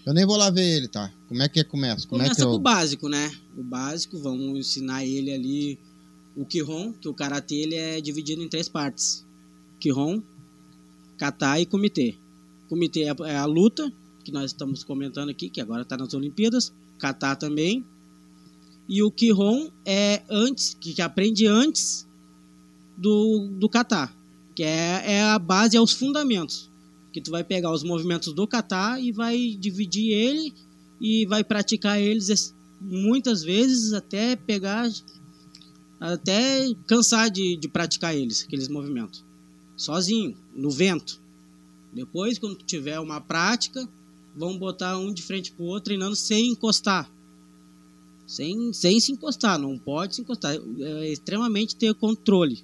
Eu nem vou lá ver ele, tá? Como é que é, começa? Como Começa é que com eu... o básico, né? O básico, vamos ensinar ele ali o Kihon, que o Karatê ele é dividido em três partes. Kihon, Kata e Comitê. Comitê é a, é a luta, que nós estamos comentando aqui, que agora está nas Olimpíadas. Kata também. E o Kihon é antes, que, aprende antes do, do Kata, que é, é a base, é os fundamentos. Que tu vai pegar os movimentos do Kata e vai dividir ele e vai praticar eles es- muitas vezes até pegar até cansar de, de praticar eles aqueles movimentos. Sozinho no vento. Depois quando tu tiver uma prática vão botar um de frente pro outro treinando sem encostar. Sem, sem se encostar não pode se encostar. É extremamente ter controle.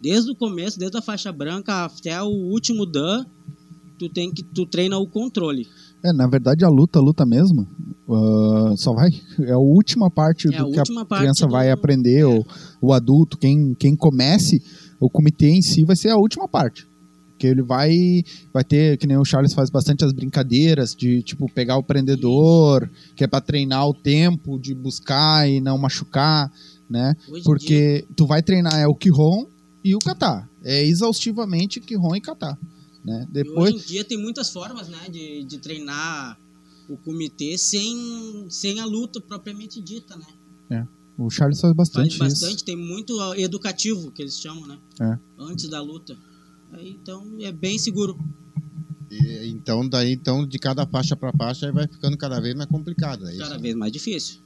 Desde o começo desde a faixa branca até o último dan tu tem que tu treina o controle É, na verdade, a luta, a luta mesmo, ah, só vai. É a última parte É a do que a última parte criança do- vai aprender, é. o, o adulto, quem, quem comece, o comitê em si vai ser a última parte. Porque ele vai, vai ter, que nem o Charles faz bastante as brincadeiras de, tipo, pegar o prendedor, que é pra treinar o tempo de buscar e não machucar, né? Hoje em dia- Porque tu vai treinar é o Kihon e o Kata. É exaustivamente Kihon e Kata. Né? E Depois, Hoje em dia tem muitas formas né, de, de treinar o comitê sem, sem a luta propriamente dita, né? o Charles faz Faz bastante, bastante, isso. tem muito educativo, que eles chamam, né? É. Antes da luta. Aí, então é bem seguro. E, então, daí, então, de cada faixa para faixa, aí vai ficando cada vez mais complicado. É isso? Cada vez mais difícil.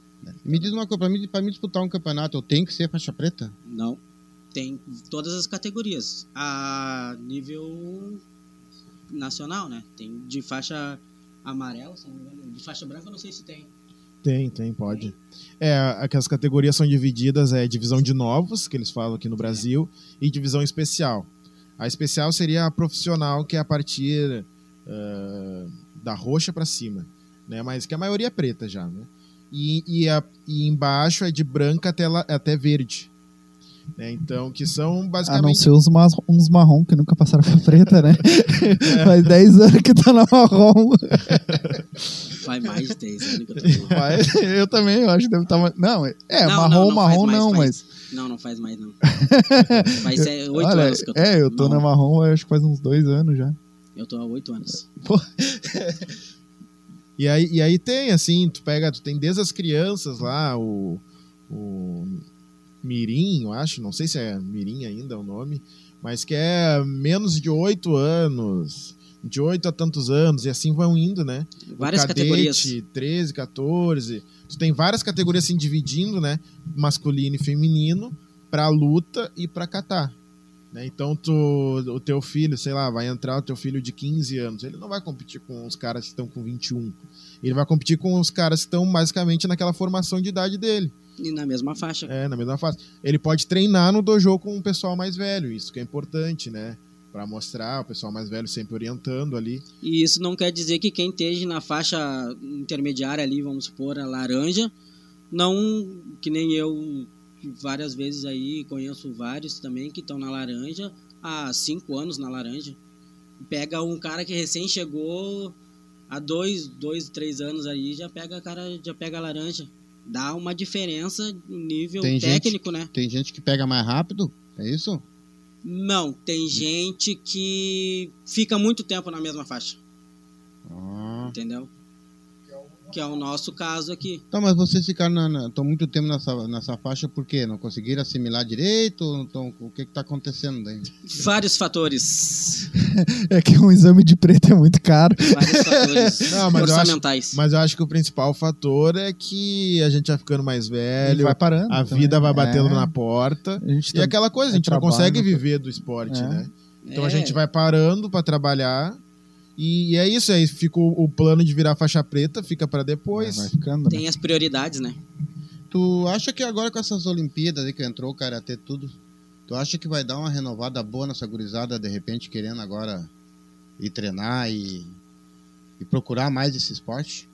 E Me diz uma coisa, pra mim, pra mim disputar um campeonato, eu tenho que ser faixa preta? Não. Tem todas as categorias. A nível nacional, né? Tem de faixa amarela, se não me engano. De faixa branca não sei se tem. Tem, tem, pode. É, aquelas categorias são divididas, é divisão de novos, que eles falam aqui no Brasil, e divisão especial. A especial seria a profissional, que é a partir uh, da roxa para cima, né? Mas que a maioria é preta já, né? E, e, a, e embaixo é de branca até, até verde. Né? Então, que são basicamente. A não ser uns, mar, uns marrom que nunca passaram pra preta, né? É. Faz 10 anos que tá na marrom. Faz mais de 10 anos que eu tô na marrom. Eu também, eu acho que deve estar. Tá... Não, é, não, marrom, não, não marrom mais, não, faz... mas. Não, não faz mais, não. Faz 8 anos que eu tô. É, eu tô na marrom, acho que faz uns 2 anos já. Eu tô há 8 anos. Pô. E aí, e aí tem, assim, tu pega, tu tem desde as crianças lá, o, o Mirim, eu acho, não sei se é Mirim ainda o nome, mas que é menos de 8 anos, de 8 a tantos anos, e assim vão indo, né? Várias cadete, categorias. 13, 14. Tu tem várias categorias assim dividindo, né? Masculino e feminino, pra luta e pra catar. Né? Então, tu, o teu filho, sei lá, vai entrar o teu filho de 15 anos. Ele não vai competir com os caras que estão com 21. Ele vai competir com os caras que estão basicamente naquela formação de idade dele. E na mesma faixa. É, na mesma faixa. Ele pode treinar no dojo com um pessoal mais velho, isso que é importante, né? Para mostrar o pessoal mais velho sempre orientando ali. E isso não quer dizer que quem esteja na faixa intermediária ali, vamos supor, a laranja, não, que nem eu várias vezes aí, conheço vários também que estão na laranja, há cinco anos na laranja. Pega um cara que recém chegou há dois, dois, três anos aí, já pega cara, já pega a laranja. Dá uma diferença no nível tem técnico, gente, né? Tem gente que pega mais rápido, é isso? Não, tem gente que fica muito tempo na mesma faixa. Ah. Entendeu? Que é o nosso caso aqui. Então, mas vocês ficaram estão muito tempo nessa, nessa faixa por quê? Não conseguiram assimilar direito? Então, o que está acontecendo daí? Vários fatores. é que um exame de preto é muito caro. Vários fatores Não, mas orçamentais. Eu acho, mas eu acho que o principal fator é que a gente vai ficando mais velho. vai parando. A também. vida vai batendo é. na porta. e tá, aquela coisa, a gente é não consegue viver do esporte, é. né? Então a é. gente vai parando para trabalhar e é isso aí, fica o, o plano de virar faixa preta, fica para depois. Vai ficando, Tem né? as prioridades, né? Tu acha que agora com essas Olimpíadas aí que entrou o Karatê tudo, tu acha que vai dar uma renovada boa nessa gurizada, de repente, querendo agora ir treinar e, e procurar mais esse esporte?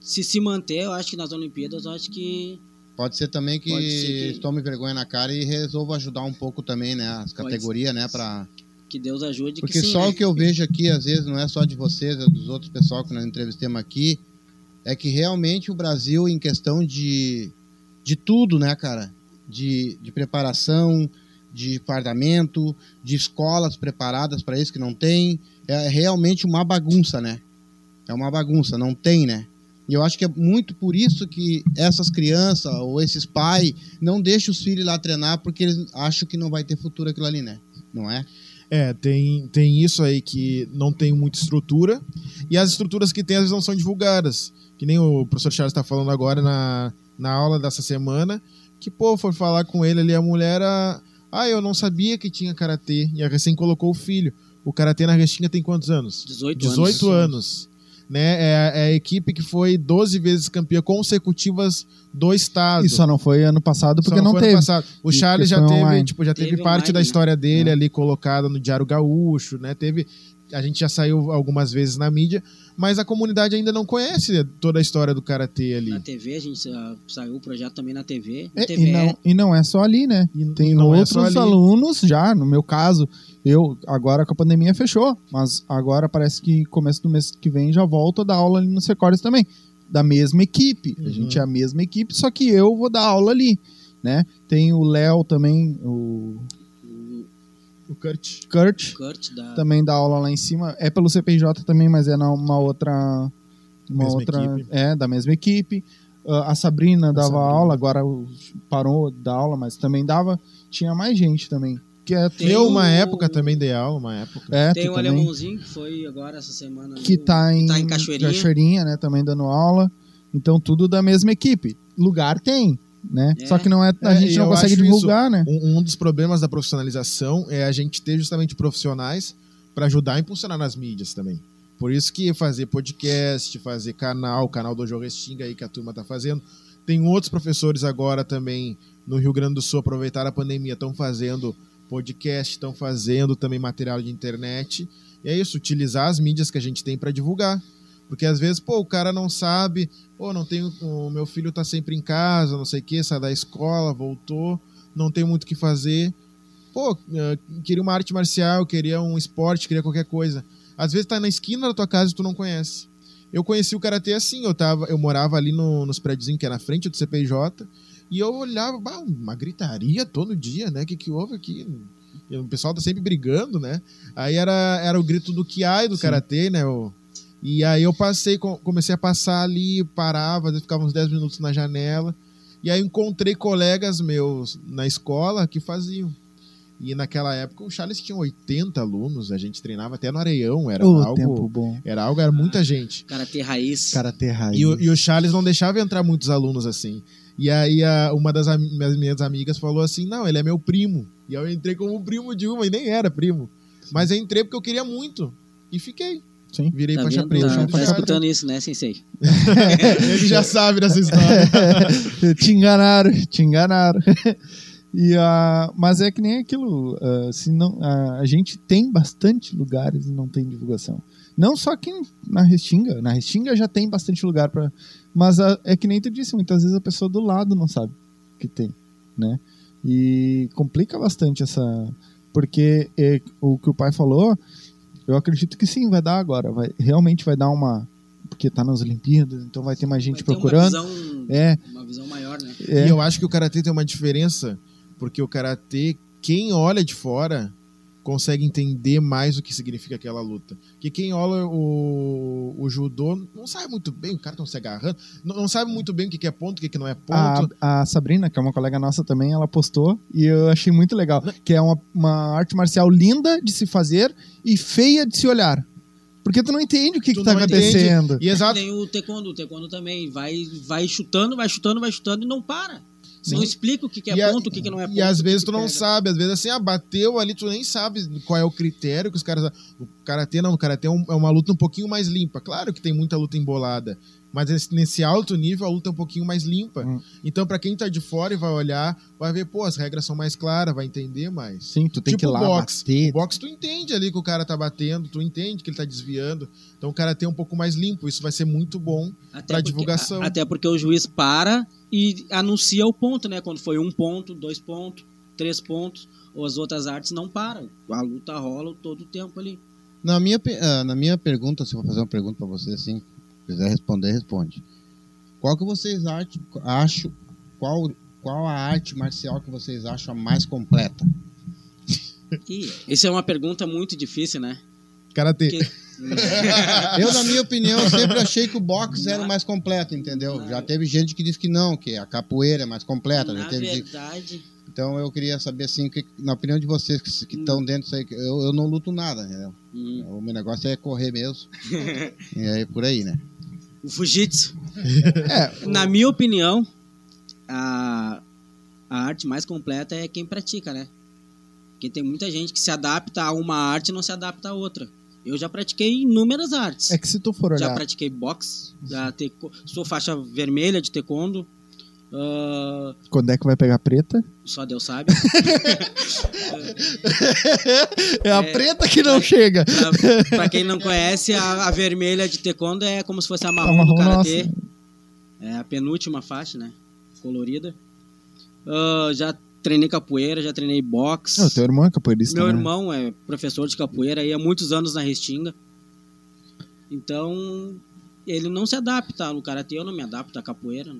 Se se manter, eu acho que nas Olimpíadas, eu acho que Pode ser também que, ser que... tome vergonha na cara e resolva ajudar um pouco também, né? As categorias, né? Pra que Deus ajude. Porque sim, só né? o que eu vejo aqui, às vezes, não é só de vocês, é dos outros pessoal que nós entrevistamos aqui, é que realmente o Brasil, em questão de, de tudo, né, cara? De, de preparação, de parlamento, de escolas preparadas para isso que não tem, é realmente uma bagunça, né? É uma bagunça, não tem, né? E eu acho que é muito por isso que essas crianças ou esses pais não deixam os filhos lá treinar porque eles acham que não vai ter futuro aquilo ali, né? Não é? É, tem, tem isso aí que não tem muita estrutura. E as estruturas que tem, às vezes, não são divulgadas. Que nem o professor Charles está falando agora na, na aula dessa semana. Que, pô, foi falar com ele ali, a mulher. A, ah, eu não sabia que tinha karatê. E a recém colocou o filho. O karatê na Restinga tem quantos anos? 18, 18 anos. anos né? É, é, a equipe que foi 12 vezes campeã consecutivas do estado. E só não foi ano passado porque não, não teve. O Charles já teve, tipo, já teve, teve parte online, da história né? dele é. ali colocada no Diário Gaúcho, né? Teve a gente já saiu algumas vezes na mídia, mas a comunidade ainda não conhece toda a história do karatê ali. Na TV, a gente uh, saiu o projeto também na TV. É, TV e, não, e não é só ali, né? E, Tem é outros é alunos já, no meu caso, eu agora com a pandemia fechou, mas agora parece que começo do mês que vem já volto a dar aula ali no Secores também, da mesma equipe. Uhum. A gente é a mesma equipe, só que eu vou dar aula ali, né? Tem o Léo também, o o Kurt. Kurt. Kurt da... Também dá aula lá em cima. É pelo CPJ também, mas é numa outra. Uma mesma outra. Equipe. É, da mesma equipe. Uh, a Sabrina a dava Sabrina. aula, agora parou da aula, mas também dava. Tinha mais gente também. Que é, Tem eu, uma época, também dei aula, uma época. É, Tem um também, alemãozinho que foi agora essa semana. Que, no, tá, em, que tá em Cachoeirinha. Cachoeirinha, né? Também dando aula. Então, tudo da mesma equipe. Lugar tem, né? É. Só que não é, a é, gente não consegue divulgar, isso, né? Um, um, dos problemas da profissionalização é a gente ter justamente profissionais para ajudar a impulsionar nas mídias também. Por isso que fazer podcast, fazer canal, canal do Jogo Restinga aí que a turma tá fazendo. Tem outros professores agora também no Rio Grande do Sul, aproveitaram a pandemia, estão fazendo podcast, estão fazendo também material de internet. E é isso, utilizar as mídias que a gente tem para divulgar. Porque às vezes, pô, o cara não sabe, pô, não tenho, o meu filho tá sempre em casa, não sei o que, sai da escola, voltou, não tem muito o que fazer. Pô, eh, queria uma arte marcial, queria um esporte, queria qualquer coisa. Às vezes tá na esquina da tua casa e tu não conhece. Eu conheci o karatê assim, eu tava, eu morava ali no, nos prédios que é na frente do CPJ, e eu olhava, bah, uma gritaria todo dia, né? O que, que houve aqui? O pessoal tá sempre brigando, né? Aí era, era o grito do Kiai do Sim. karatê, né? O- e aí eu passei, co- comecei a passar ali, parava, ficava uns 10 minutos na janela. E aí eu encontrei colegas meus na escola que faziam. E naquela época o Charles tinha 80 alunos, a gente treinava até no Areião, era algo. tempo bom. Era algo, era muita gente. Karatê raiz. Karatê raiz. E o, e o Charles não deixava entrar muitos alunos assim. E aí a- uma das am- minhas, minhas amigas falou assim: não, ele é meu primo. E eu entrei como primo de uma e nem era primo. Mas eu entrei porque eu queria muito. E fiquei. Sim. Virei Tá faixa vendo? preta. Tá, tá escutando isso, né, Sensei? Ele já sabe dessa história. te enganaram, te enganaram. E, ah, mas é que nem aquilo, ah, se não, ah, a gente tem bastante lugares e não tem divulgação. Não só aqui na Restinga, na Restinga já tem bastante lugar para, mas ah, é que nem tu disse, muitas vezes a pessoa do lado não sabe que tem, né? E complica bastante essa, porque é, o que o pai falou, eu acredito que sim, vai dar agora, vai realmente vai dar uma, porque tá nas Olimpíadas, então vai ter mais gente Vai ter procurando. Uma visão, É, uma visão maior, né? é. E eu acho que o karatê tem uma diferença, porque o karatê, quem olha de fora, consegue entender mais o que significa aquela luta. Que quem olha o, o judô não sabe muito bem, o cara estão se agarrando, não, não sabe muito bem o que que é ponto, o que que não é ponto. A, a Sabrina, que é uma colega nossa também, ela postou e eu achei muito legal. Que é uma, uma arte marcial linda de se fazer e feia de se olhar. Porque tu não entende o que, Tu que tá não acontecendo. E exato, Tem o taekwondo, o taekwondo também vai, vai chutando, vai chutando, vai chutando e não para. Não explica o que, que é E a- ponto, o que, que não é ponto. E às vezes tu não pega. sabe, às vezes assim, ah, bateu ali, tu nem sabe qual é o critério que os caras. O karatê não, o karatê é, um- é uma luta um pouquinho mais limpa. Claro que tem muita luta embolada, mas esse- nesse alto nível a luta é um pouquinho mais limpa. Hum. Então, pra quem tá de fora e vai olhar, vai ver, pô, as regras são mais claras, vai entender mais. Sim, tu tem Tipo que ir lá boxe. bater. O boxe tu entende ali que o cara tá batendo, tu entende que ele tá desviando. Então o karatê é um pouco mais limpo, isso vai ser muito bom. Porque- divulgação. a- Até porque o juiz para e anuncia o ponto, né? Quando foi um ponto, dois pontos, três pontos, ou as outras artes não param. A luta rola todo o tempo ali. Na minha, ah, na minha pergunta, se eu vou fazer uma pergunta pra vocês, assim, quiser responder, responde. Qual que vocês ach- acham, qual, qual a arte marcial que vocês acham a mais completa? Isso é uma pergunta muito difícil, né? Karatê. Porque- Eu, na minha opinião, sempre achei que o boxe era o mais completo, entendeu? Já teve gente que disse que não, que a capoeira é mais completa. Já Na verdade, Então eu queria saber, assim, que, na opinião de vocês que estão dentro disso aí, eu, eu não luto nada, entendeu? hum, O meu negócio é correr mesmo. e aí por aí, né? o Fujitsu, É, na minha opinião, a, a arte mais completa é quem pratica, né? Porque tem muita gente que se adapta a uma arte e não se adapta a outra. Eu já pratiquei inúmeras artes. é que se tu for Já olhar. pratiquei boxe, já teco- sou faixa vermelha de taekwondo. Ah, Quando é que vai pegar preta? só Deus sabe. É a preta que não chega. pra, pra quem não conhece, a, a vermelha de taekwondo é como se fosse a A marrom, marrom do karatê. nossa. É a penúltima faixa, né? Colorida. Ah, já treinei capoeira, já treinei boxe. Não, teu irmão é capoeirista. Meu né? irmão é professor de capoeira aí há muitos anos na Restinga. Então, ele não se adapta no karatê, eu não me adapto à capoeira,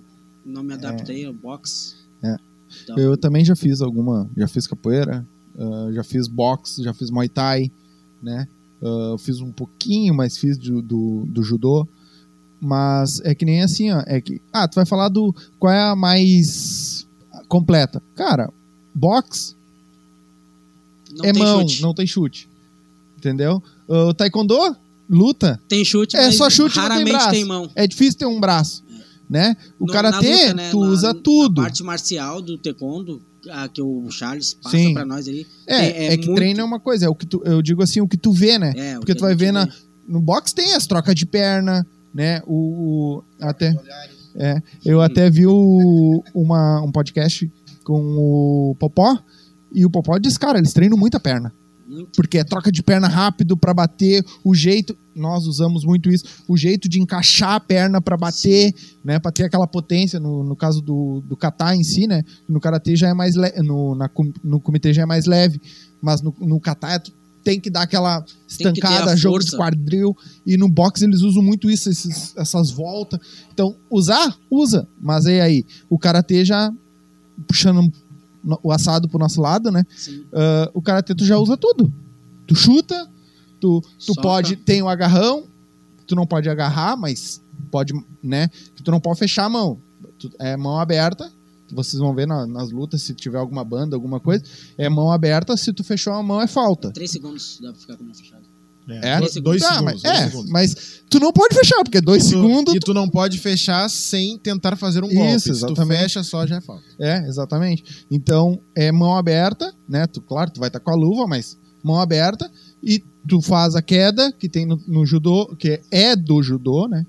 não me adaptei ao boxe. É. Então, Eu também já fiz alguma. Já fiz capoeira, ah, já fiz boxe, já fiz muay thai, né? Eu fiz um pouquinho, mas fiz do, do, do judô. Mas é que nem assim, ó. É que, ah, tu vai falar do. Qual é a mais completa? Cara, boxe não é mão, chute. não tem chute. Entendeu? O taekwondo, luta. Tem chute, É só chute, não tem raramente braço. tem mão. É difícil ter um braço. Né? O No- karatê, né, tu na- usa tudo. parte marcial do taekwondo, a que o Charles passa Sim. pra nós ali. É, é- é é que muito- treino é uma coisa, é o que tu, eu digo assim, o que tu vê, né? É, Porque que tu a vai ver na, no box tem as trocas de perna, né? O, o- até é, eu até vi o- uma, um podcast com o Popó e o Popó diz, cara, eles treinam muita perna. Porque é troca de perna rápido pra bater, o jeito, nós usamos muito isso, o jeito de encaixar a perna pra bater, né, para ter aquela potência no, no caso do, do kata em si, né? No karatê já é mais no na no comitê já é mais leve, mas no, no kata é tem que dar aquela estancada, jogo de quadril, e no boxe eles usam muito isso, esses- essas voltas. Então, usar, usa, mas e aí, o karatê já puxando o assado pro nosso lado, né? Ah, o karatê tu já usa tudo. Tu chuta, tu, tu pode, tem o agarrão, tu não pode agarrar, mas pode, né? Tu não pode fechar a mão. Tu- é mão aberta. Vocês vão ver na- nas lutas se tiver alguma banda, alguma coisa. É mão aberta, se tu fechou a mão é falta. Três segundos dá pra ficar com a mão fechada. É, dois, dois Tá, segundos. mas, dois é, segundos. mas tu não pode fechar, porque dois tu- segundos. E tu não pode fechar sem tentar fazer um golpe. Isso, Se tu exatamente. fecha só, já é falta. É, exatamente. Então, é mão aberta, né? Tu, claro, tu vai estar com a luva, mas mão aberta. E tu faz a queda, que tem no, no judô, que é do judô, né?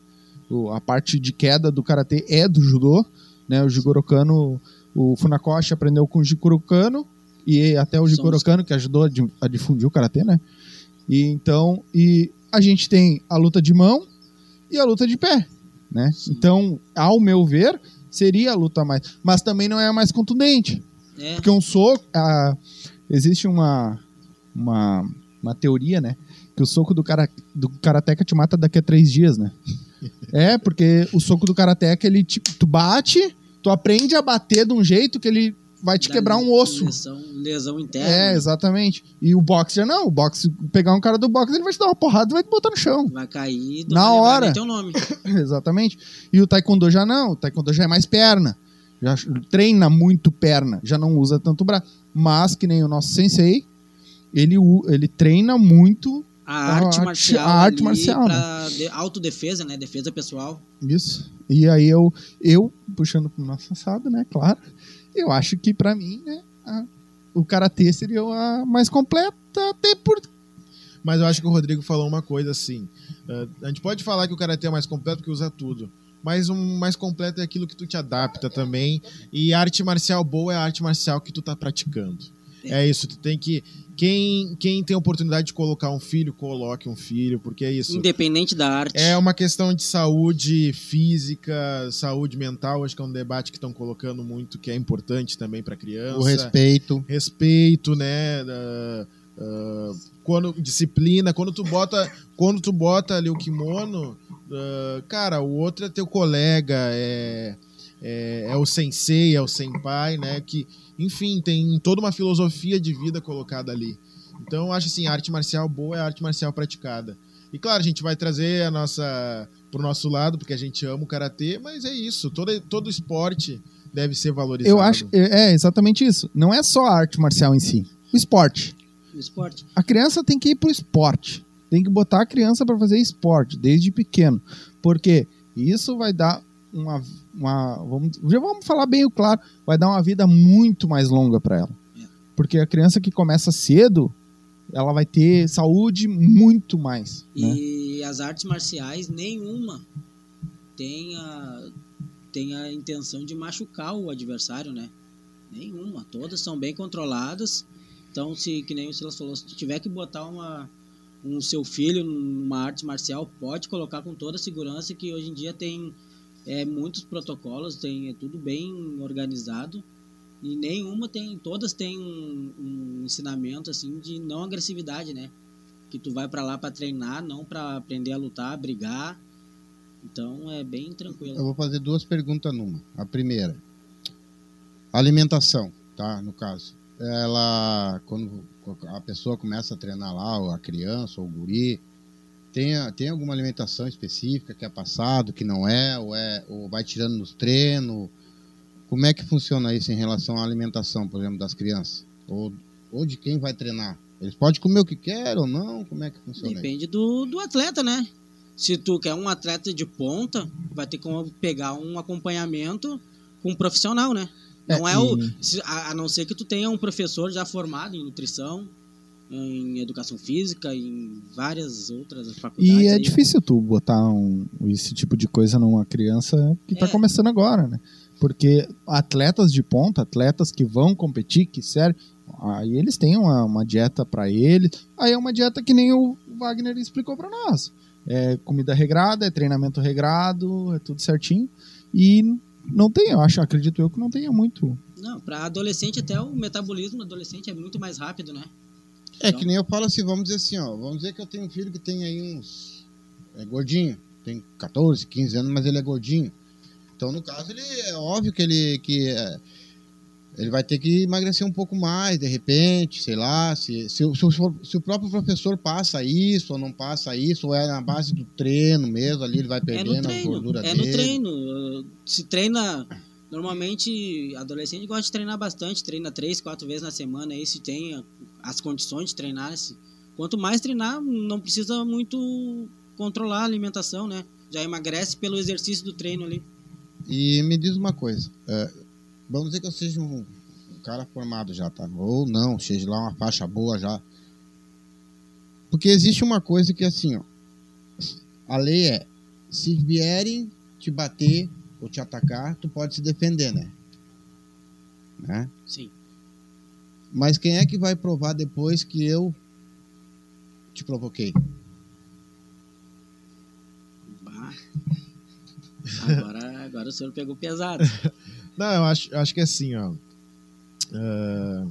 O- a parte de queda do karatê é do judô, né? O Jigoro Kano, o Funakoshi aprendeu com o Jigoro Kano, e até o Jigoro Somos- Kano, que ajudou a difundir o karatê, né? E então, e a gente tem a luta de mão e a luta de pé, né? Sim. Então, ao meu ver, seria a luta mais, mas também não é a mais contundente. É, Porque um soco. ah, existe uma, uma, uma teoria, né? Que o soco do, cara, do karateca te mata daqui a três dias, né? é, porque o soco do karateca, ele te, tu bate, tu aprende a bater de um jeito que ele vai te quebrar um osso. Lesão, lesão interna. É, exatamente. E o boxe já não. O boxe, pegar um cara do boxe, ele vai te dar uma porrada e vai te botar no chão. Vai cair, Na hora. teu nome. Exatamente. E o taekwondo já não. O taekwondo já é mais perna. Já treina muito perna. Já não usa tanto braço. Mas, que nem o nosso sensei, ele, ele treina muito A arte marcial. a arte marcial, Pra de- autodefesa, né? Defesa pessoal. isso. E aí eu, eu puxando pro nosso assado, né? Claro. Eu acho que pra mim, né? a- o karatê seria a mais completa, até por. Mas eu acho que o Rodrigo falou uma coisa assim. eh, a gente pode falar que o karatê é mais completo porque usa tudo. Mas um mais completo é aquilo que tu te adapta também. E arte marcial boa é a arte marcial que tu tá praticando. É isso, tu tem que. Quem, quem tem oportunidade de colocar um filho, coloque um filho, porque é isso. Independente da arte. É uma questão de saúde física, saúde mental, acho que é um debate que estão colocando muito, que é importante também para criança. O respeito. respeito, né? ah, ah, quando disciplina, quando tu bota, quando tu bota ali o kimono, ah, cara, o outro é teu colega, é, é, é o sensei, é o senpai, né? Que, enfim, tem toda uma filosofia de vida colocada ali. Então, eu acho assim, a arte marcial boa é a arte marcial praticada. E claro, a gente vai trazer a nossa pro nosso lado, porque a gente ama o karatê, mas é isso, todo, todo esporte deve ser valorizado. Eu acho. É é exatamente isso. Não é só a arte marcial em si. O esporte. No esporte. A criança tem que ir pro esporte. Tem que botar a criança para fazer esporte desde pequeno. Porque isso vai dar uma. uma vamos, já vamos falar bem o claro. Vai dar uma vida muito mais longa para ela. É. Porque a criança que começa cedo, ela vai ter saúde muito mais. Né? E as artes marciais, nenhuma tem a, tem a intenção de machucar o adversário, né? Nenhuma. Todas são bem controladas. Então, se, que nem o Silas falou, se tu tiver que botar uma, um seu filho numa arte marcial, pode colocar com toda a segurança que hoje em dia tem é, muitos protocolos, tem é tudo bem organizado. E nenhuma tem, todas têm um, um ensinamento assim de não agressividade, né? que tu vai pra lá pra treinar, não pra aprender a lutar, a brigar. Então é bem Eu tranquilo. vou fazer duas perguntas numa. A primeira, alimentação, tá? No caso, ela quando a pessoa começa a treinar lá, ou a criança ou o guri, tem, tem alguma alimentação específica que é passado, que não é, ou é, ou vai tirando nos treinos? Como é que funciona isso em relação à alimentação, por exemplo, das crianças ou, ou de quem vai treinar? Eles podem comer o que quer ou não? Como é que funciona isso? Depende do, do atleta, né? Se tu quer um atleta de ponta, vai ter como pegar um acompanhamento com um profissional, né? Não é, o. e- se- a, a não ser que tu tenha um professor já formado em nutrição, em educação física, em várias outras faculdades. E é aí. difícil tu botar um, esse tipo de coisa numa criança que tá É. começando agora, né? Porque atletas de ponta, atletas que vão competir, que servem, aí eles têm uma, uma dieta pra eles. Aí é uma dieta que nem o Wagner explicou pra nós. É comida regrada, é treinamento regrado, é tudo certinho. E não tem, eu acho, acredito eu que não tenha muito. Não, para adolescente até o metabolismo do adolescente é muito mais rápido, né? É que nem eu falo assim, vamos dizer assim, ó. Vamos dizer que eu tenho um filho que tem aí uns. É gordinho. Tem 14, 15 anos, mas ele é gordinho. Então, no caso, ele é óbvio que ele. Que, é, ele vai ter que emagrecer um pouco mais, de repente, sei lá. Se, se, o- se, se o próprio professor passa isso ou não passa isso, ou é na base do treino mesmo, ali ele vai É perdendo a treino. gordura É dele. no treino. Se treina. Normalmente, adolescente gosta de treinar bastante, treina três, quatro vezes na semana. Aí se tem as condições de treinar. Quanto mais treinar, não precisa muito controlar a alimentação, né? Já emagrece pelo exercício do treino ali. E me diz uma coisa. é, vamos dizer que eu seja um cara formado já, tá? Ou não, seja lá uma faixa boa já. Porque existe uma coisa que assim, ó. A lei é, se vierem te bater ou te atacar, tu pode se defender, né? né? Sim. Mas quem é que vai provar depois que eu te provoquei? Bah. Agora, agora o senhor pegou pesado. Não, eu acho, eu acho que é assim, ó. Ah,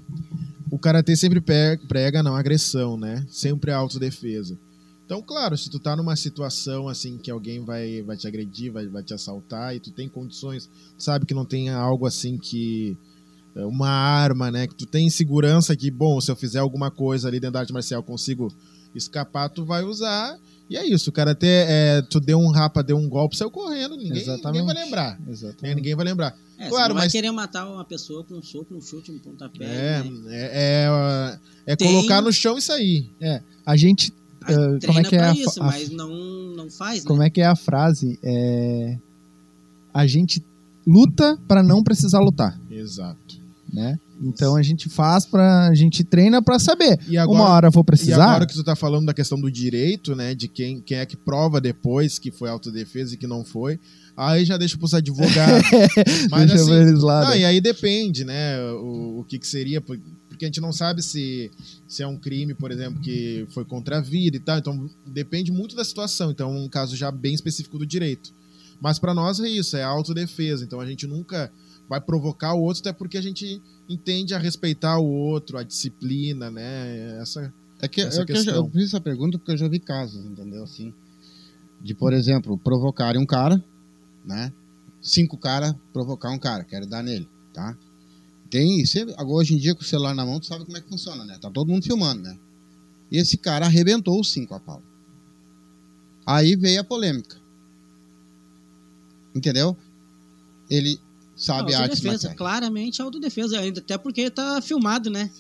o karatê sempre pe- prega não agressão, né? Sempre a autodefesa. Então, claro, se tu tá numa situação assim que alguém vai, vai te agredir, vai, vai te assaltar e tu tem condições, sabe que não tem algo assim que é, uma arma, né? Que tu tem segurança que, bom, se eu fizer alguma coisa ali dentro da arte marcial consigo escapar, tu vai usar. E é isso, o karatê é, tu deu um rapa, deu um golpe, saiu correndo, ninguém, ninguém vai lembrar. Exatamente. Ninguém vai lembrar. É, Claro, você não vai mas- querer matar uma pessoa com um soco, um chute, um pontapé. É, né? é, é, é Tem- colocar no chão e sair. A gente. A- eh, como é que é pra a isso, a- mas não, não faz, né? Como é que é a frase? É, a gente luta pra não precisar lutar, Exato. né? Então a gente faz para a gente treina pra saber. E agora, Uma hora eu vou e precisar. agora que tu tá falando da questão do direito, né? De quem, quem é que prova depois que foi autodefesa e que não foi, aí já deixa pros advogados. Mas Deixa assim, eles lá. não, né? e aí depende, né? O, o que, que seria, porque a gente não sabe se, se é um crime, por exemplo, que foi contra a vida e tal. Então depende muito da situação. Então é um caso já bem específico do direito. Mas para nós é isso, é autodefesa. Então a gente nunca vai provocar o outro, até porque a gente entende a respeitar o outro, a disciplina, né? Essa É que, Essa é que eu, já, questão. eu fiz essa pergunta porque eu já vi casos, entendeu? Assim, de, por exemplo, provocarem um cara, né? Cinco caras provocar um cara, quero dar nele, tá? Tem, você, agora hoje em dia com o celular na mão, tu sabe como é que funciona, né? Tá todo mundo filmando, né? E esse cara arrebentou os cinco a pau. Aí veio a polêmica. Entendeu? Ele sabe a arte autodefesa, marcial. claramente autodefesa, ainda até porque tá filmado, né?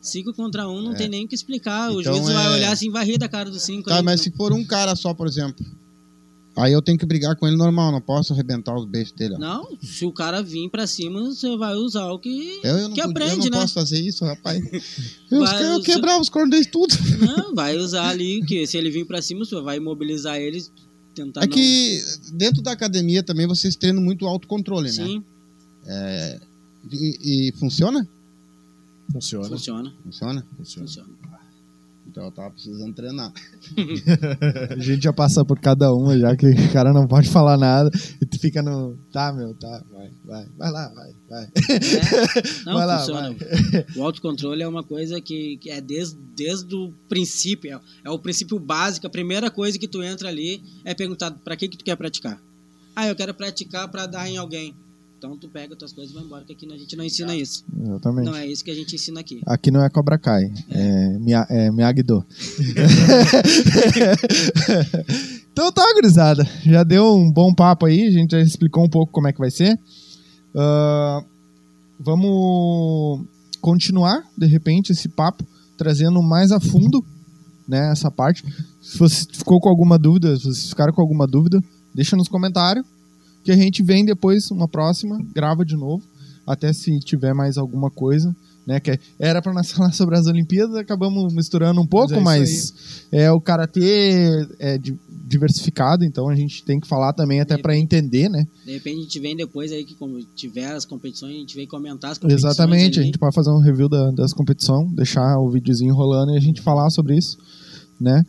Cinco contra um, não É. tem nem o que explicar. O Então juiz vai é- olhar assim, vai rir da cara dos cinco. Tá, aí, mas não- se for um cara só, por exemplo, aí eu tenho que brigar com ele normal, não posso arrebentar os beijos dele. ó. Não, se o cara vir pra cima, você vai usar o que, Eu, eu não, que podia- aprende, eu não né? posso fazer isso, rapaz. Eu, Vai, quero o quebrar os cordões tudo. Não, vai usar ali, que se ele vir pra cima, você vai imobilizar ele, tentar É não... que dentro da academia também vocês treinam muito autocontrole, né? Sim, E, e funciona? funciona. funciona, Funciona? funciona. funciona. Então eu tava precisando treinar. A gente já passa por cada uma, já que o cara não pode falar nada. E tu fica no. Tá, meu, tá, vai, vai. Vai lá, vai, vai. É, não, Vai lá, funciona. O autocontrole é uma coisa que, que é desde, desde o princípio, é, é o princípio básico. A primeira coisa que tu entra ali é perguntar pra que, que tu quer praticar. Ah, eu quero praticar pra dar em alguém. Então tu pega tuas coisas e vai embora, que aqui a gente não ensina isso. Exatamente. Não é isso que a gente ensina aqui. Aqui não é Cobra Kai, é, Mia- é Miyagi-Do. então tá, gurizada. Já deu um bom papo aí, a gente já explicou um pouco como é que vai ser. Ah, vamos continuar, de repente, esse papo, trazendo mais a fundo né, essa parte. Se você ficou com alguma dúvida, se vocês ficaram com alguma dúvida, deixa nos comentários, que a gente vem depois, uma próxima, grava de novo, até se tiver mais alguma coisa, né? Que era para nós falar sobre as Olimpíadas, acabamos misturando um pouco, é mas é, o karatê é di- diversificado, então a gente tem que falar também até para entender, né? De repente a gente vem depois aí que como tiver as competições, a gente vem comentar as competições. Exatamente, a gente pode fazer um review da- das competições, deixar o videozinho rolando e a gente falar sobre isso, né?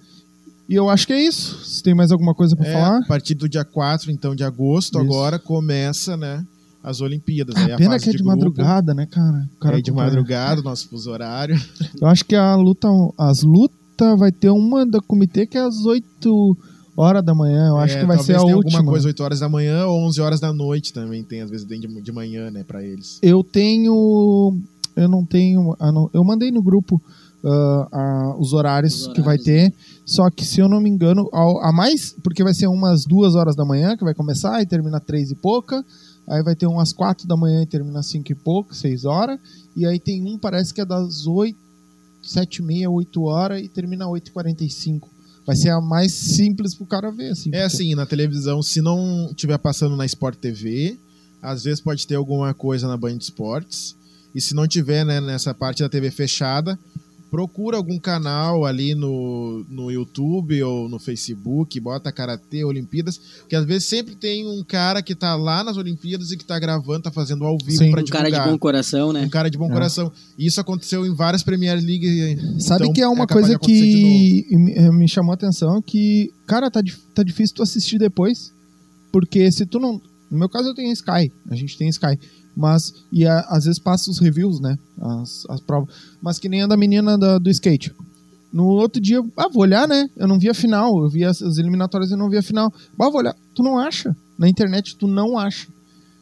E eu acho que é isso. Se tem mais alguma coisa para É, falar? a partir do dia 4, então, de agosto, Isso. agora começa, né, as Olimpíadas. Aí A a pena fase que é de, grupo, madrugada, né, cara? O cara é de acompanha. madrugada, nosso fuso horário. Eu acho que a luta, as lutas vai ter uma da comitê que é às 8 horas da manhã. Eu acho É, que vai ser a última. alguma coisa 8 horas da manhã ou 11 horas da noite também, tem às vezes tem de, de manhã, né, pra eles. Eu tenho. Eu não tenho. ah, Eu mandei no grupo ah, ah, os, horários Os que vai horários, ter. Só que, se eu não me engano, a, mais. Porque vai ser umas duas horas da manhã que vai começar e termina três e pouca. Aí vai ter umas quatro da manhã e termina cinco e pouco, seis horas. E aí tem um, parece que é das oito, sete e meia, oito horas e termina oito e quarenta e cinco. Vai ser a mais simples pro cara ver, assim. É assim, na televisão, se não tiver passando na Sport TV, às vezes pode ter alguma coisa na Band Esportes. E se não tiver, né, nessa parte da TV fechada, procura algum canal ali no, no YouTube ou no Facebook, bota Karatê, Olimpíadas, que às vezes sempre tem um cara que tá lá nas Olimpíadas e que tá gravando, tá fazendo ao vivo Sim. pra Um cara divulgar. de bom coração, né? Um cara de bom É. coração. E isso aconteceu em várias Premier League. Sabe então que é uma capaz coisa que me, eh, me chamou a atenção que, cara, tá, tá difícil tu assistir depois. Porque se tu não. No meu caso eu tenho Sky, a gente tem Sky. Mas, e a- às vezes passa os reviews, né? As, as provas. Mas que nem a da menina da- do skate. No outro dia, ah, vou olhar, né? Eu não vi a final, eu vi as, as eliminatórias e não vi a final. Ah, vou olhar. Tu não acha. Na internet tu não acha.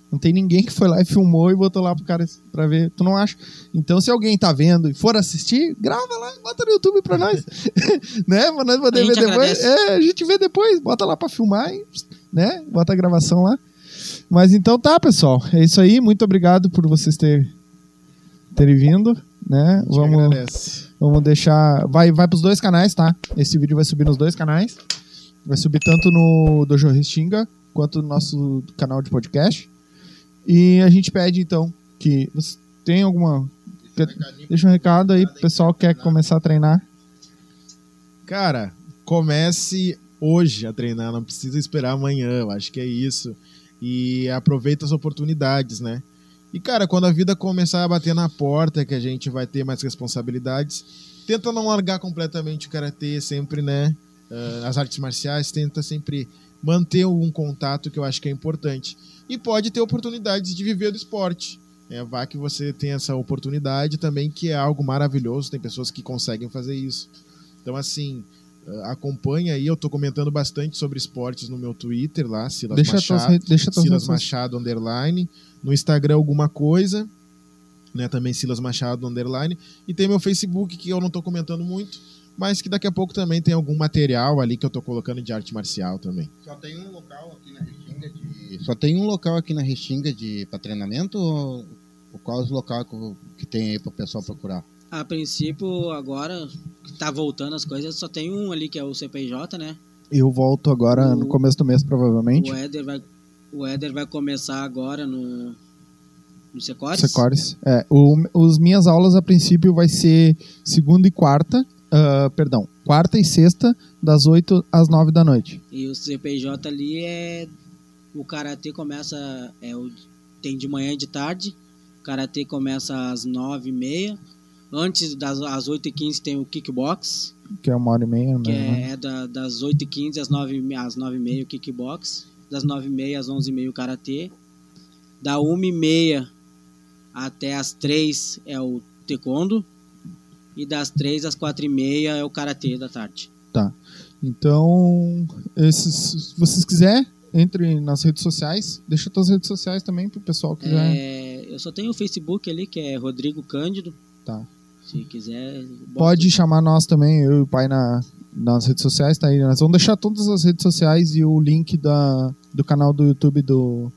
Não tem ninguém que foi lá e filmou e botou lá pro cara pra ver. Tu não acha. Então, se alguém tá vendo e for assistir, grava lá, bota no YouTube pra nós. né? Pra nós poder ver depois. agradece. É, a gente vê depois, bota lá pra filmar e, né? Bota a gravação lá. Mas então tá, pessoal. É isso aí. Muito obrigado por vocês ter, terem vindo. Né? Vamos, agradece. vamos deixar. Vai, vai pros dois canais, tá? Esse vídeo vai subir nos dois canais. Vai subir tanto no Dojo Restinga quanto no nosso canal de podcast. E a gente pede então que você tem alguma. quer- Deixa um recado aí pro pessoal que quer começar a treinar. Cara, comece hoje a treinar, não precisa esperar amanhã, eu acho que é isso. E aproveita as oportunidades, né? E, cara, quando a vida começar a bater na porta, que a gente vai ter mais responsabilidades, tenta não largar completamente o karatê, sempre, né? ah, as artes marciais, tenta sempre manter um contato que eu acho que é importante. E pode ter oportunidades de viver do esporte. É, vá que você tem essa oportunidade também, que é algo maravilhoso. Tem pessoas que conseguem fazer isso. Então, assim, acompanha aí. Eu tô comentando bastante sobre esportes no meu Twitter lá, Silas Deixa tuas, Machado. re- deixa tuas Silas Machado underline. No Instagram alguma coisa, né? Também Silas Machado underline. E tem meu Facebook que eu não tô comentando muito, mas que daqui a pouco também tem algum material ali que eu tô colocando de arte marcial também. Só tem um local aqui na Restinga de. Só tem um local aqui na Restinga de para treinamento ou, qual é os locais que, que tem aí para o pessoal procurar? A princípio, agora que tá voltando as coisas, só tem um ali que é o CPJ, né? Eu volto agora no O- começo do mês, provavelmente. O Éder vai, o Éder vai começar agora no, no Secores. Secores. É, o, os minhas aulas a princípio vai ser segunda e quarta, ah, perdão, quarta e sexta, das 8 às 9 da noite. E o CPJ ali é. O karatê começa. É o, tem de manhã e de tarde. O karatê começa às 9h30. Antes das às 8h15 tem o kickbox, Que é uma hora e meia, que né? é, é da- das 8h15 às 9h30 às 9h30 o kickbox. Das 9h30 às 11h30 o karatê. Da 1h30 até as 3 é o taekwondo. E das 3 às 4h30 é o karatê da tarde. Então, esses, se vocês quiserem, entre nas redes sociais. Deixa tuas redes sociais também pro pessoal que quiser. É, eu só tenho o Facebook ali, que é Rodrigo Cândido. Tá. Se quiser. Pode chamar nós também, eu e o pai, na, nas redes sociais, tá aí. Nós vamos deixar todas as redes sociais e o link da, do canal do YouTube do,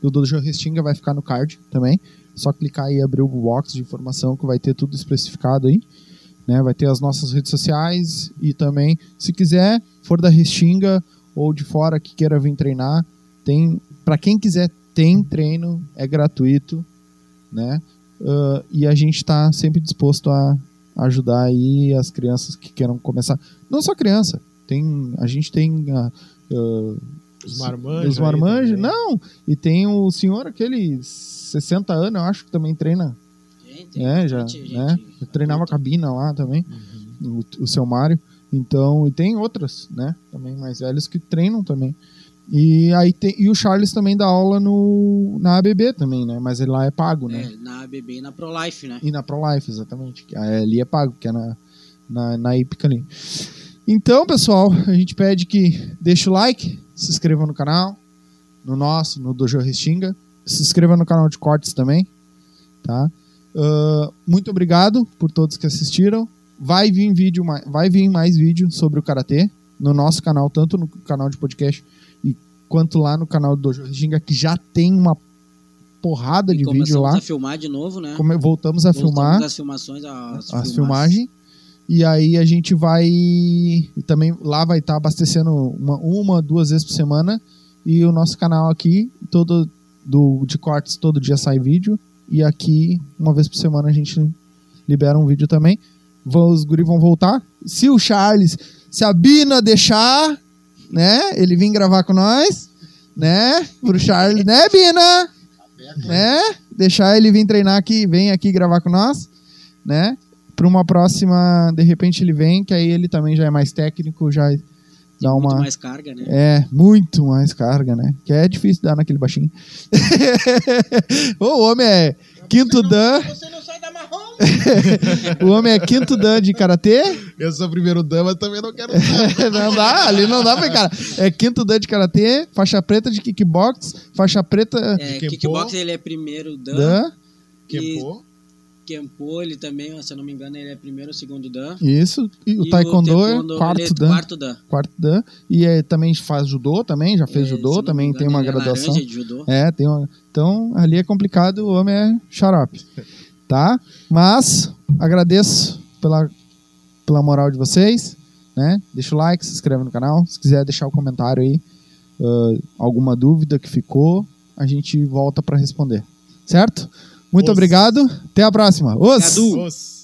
do Dojo Restinga vai ficar no card também. Só clicar aí e abrir o box de informação que vai ter tudo especificado aí. Né? Vai ter as nossas redes sociais e também, se quiser, for da Restinga ou de fora que queira vir treinar, tem. para quem quiser, tem treino, é gratuito, né? Uh, e a gente está sempre disposto a ajudar aí as crianças que queiram começar. Não só criança, tem, a gente tem uh, uh, Os marmanjos. os marmanjos. Não, e tem o senhor aquele 60 anos, eu acho que também treina. Tem, tem É, já, gente né? Eu treinava adulta. cabina lá também, Uhum. o, o seu Mário. Então, e tem outras, né? Também mais velhos que treinam também. E aí tem, e o Charles também dá aula no, na ABB também, né? Mas ele lá é pago, né? É, na ABB e na ProLife, né? E na ProLife, exatamente. Que ali é pago, que é na, na, na Ípica ali. Então, pessoal, a gente pede que deixe o like, se inscreva no canal, no nosso, no Dojo Restinga. Se inscreva no canal de cortes também, tá? Ah, muito obrigado por todos que assistiram. Vai vir vídeo, vai vir mais vídeo sobre o karatê no nosso canal, tanto no canal de podcast quanto lá no canal do Dojo Restinga, que já tem uma porrada E de vídeo começamos lá. a filmar de novo, né? Voltamos a Voltamos filmar as filmações, as, as filmagens. E aí a gente vai. Também lá vai estar abastecendo uma, uma, duas vezes por semana. E o nosso canal aqui, todo do, de cortes, todo dia sai vídeo. E aqui, uma vez por semana, a gente libera um vídeo também. Os guri vão voltar. Se o Charles, se a Bina deixar, né? Ele vir gravar com nós, né? Pro Charles, né, Bina? Né? Deixar ele vir treinar aqui, vem aqui gravar com nós, né? Para uma próxima, de repente ele vem, que aí ele também já é mais técnico, já dá Muito uma. mais carga, né? É, muito mais carga, né? Que é difícil dar naquele baixinho. o homem é quinto dan. Você não sai da marrom! O homem é quinto dan de karatê. Eu sou primeiro dama, também não quero. não dá, ali não dá pra cara. É quinto dan de karatê, faixa preta de kickbox, faixa preta É, kickbox ele é primeiro Dan. dan. E Kempo. Kempo ele também, se eu não me engano, ele é primeiro ou segundo Dan. Isso. E o E taekwondo, taekwondo, é quarto é dan. quarto Dan. Quarto dan. E é, também faz judô também, já fez É, judô, também me tem engano, uma é graduação. É, tem uma... Então, ali é complicado, o homem é xarope. Tá? Mas, agradeço pela, pela moral de vocês, né? Deixa o like, se inscreve no canal. Se quiser deixar o comentário aí, ah, alguma dúvida que ficou, a gente volta para responder. Certo? Muito Os. obrigado. Até a próxima. Os! Os.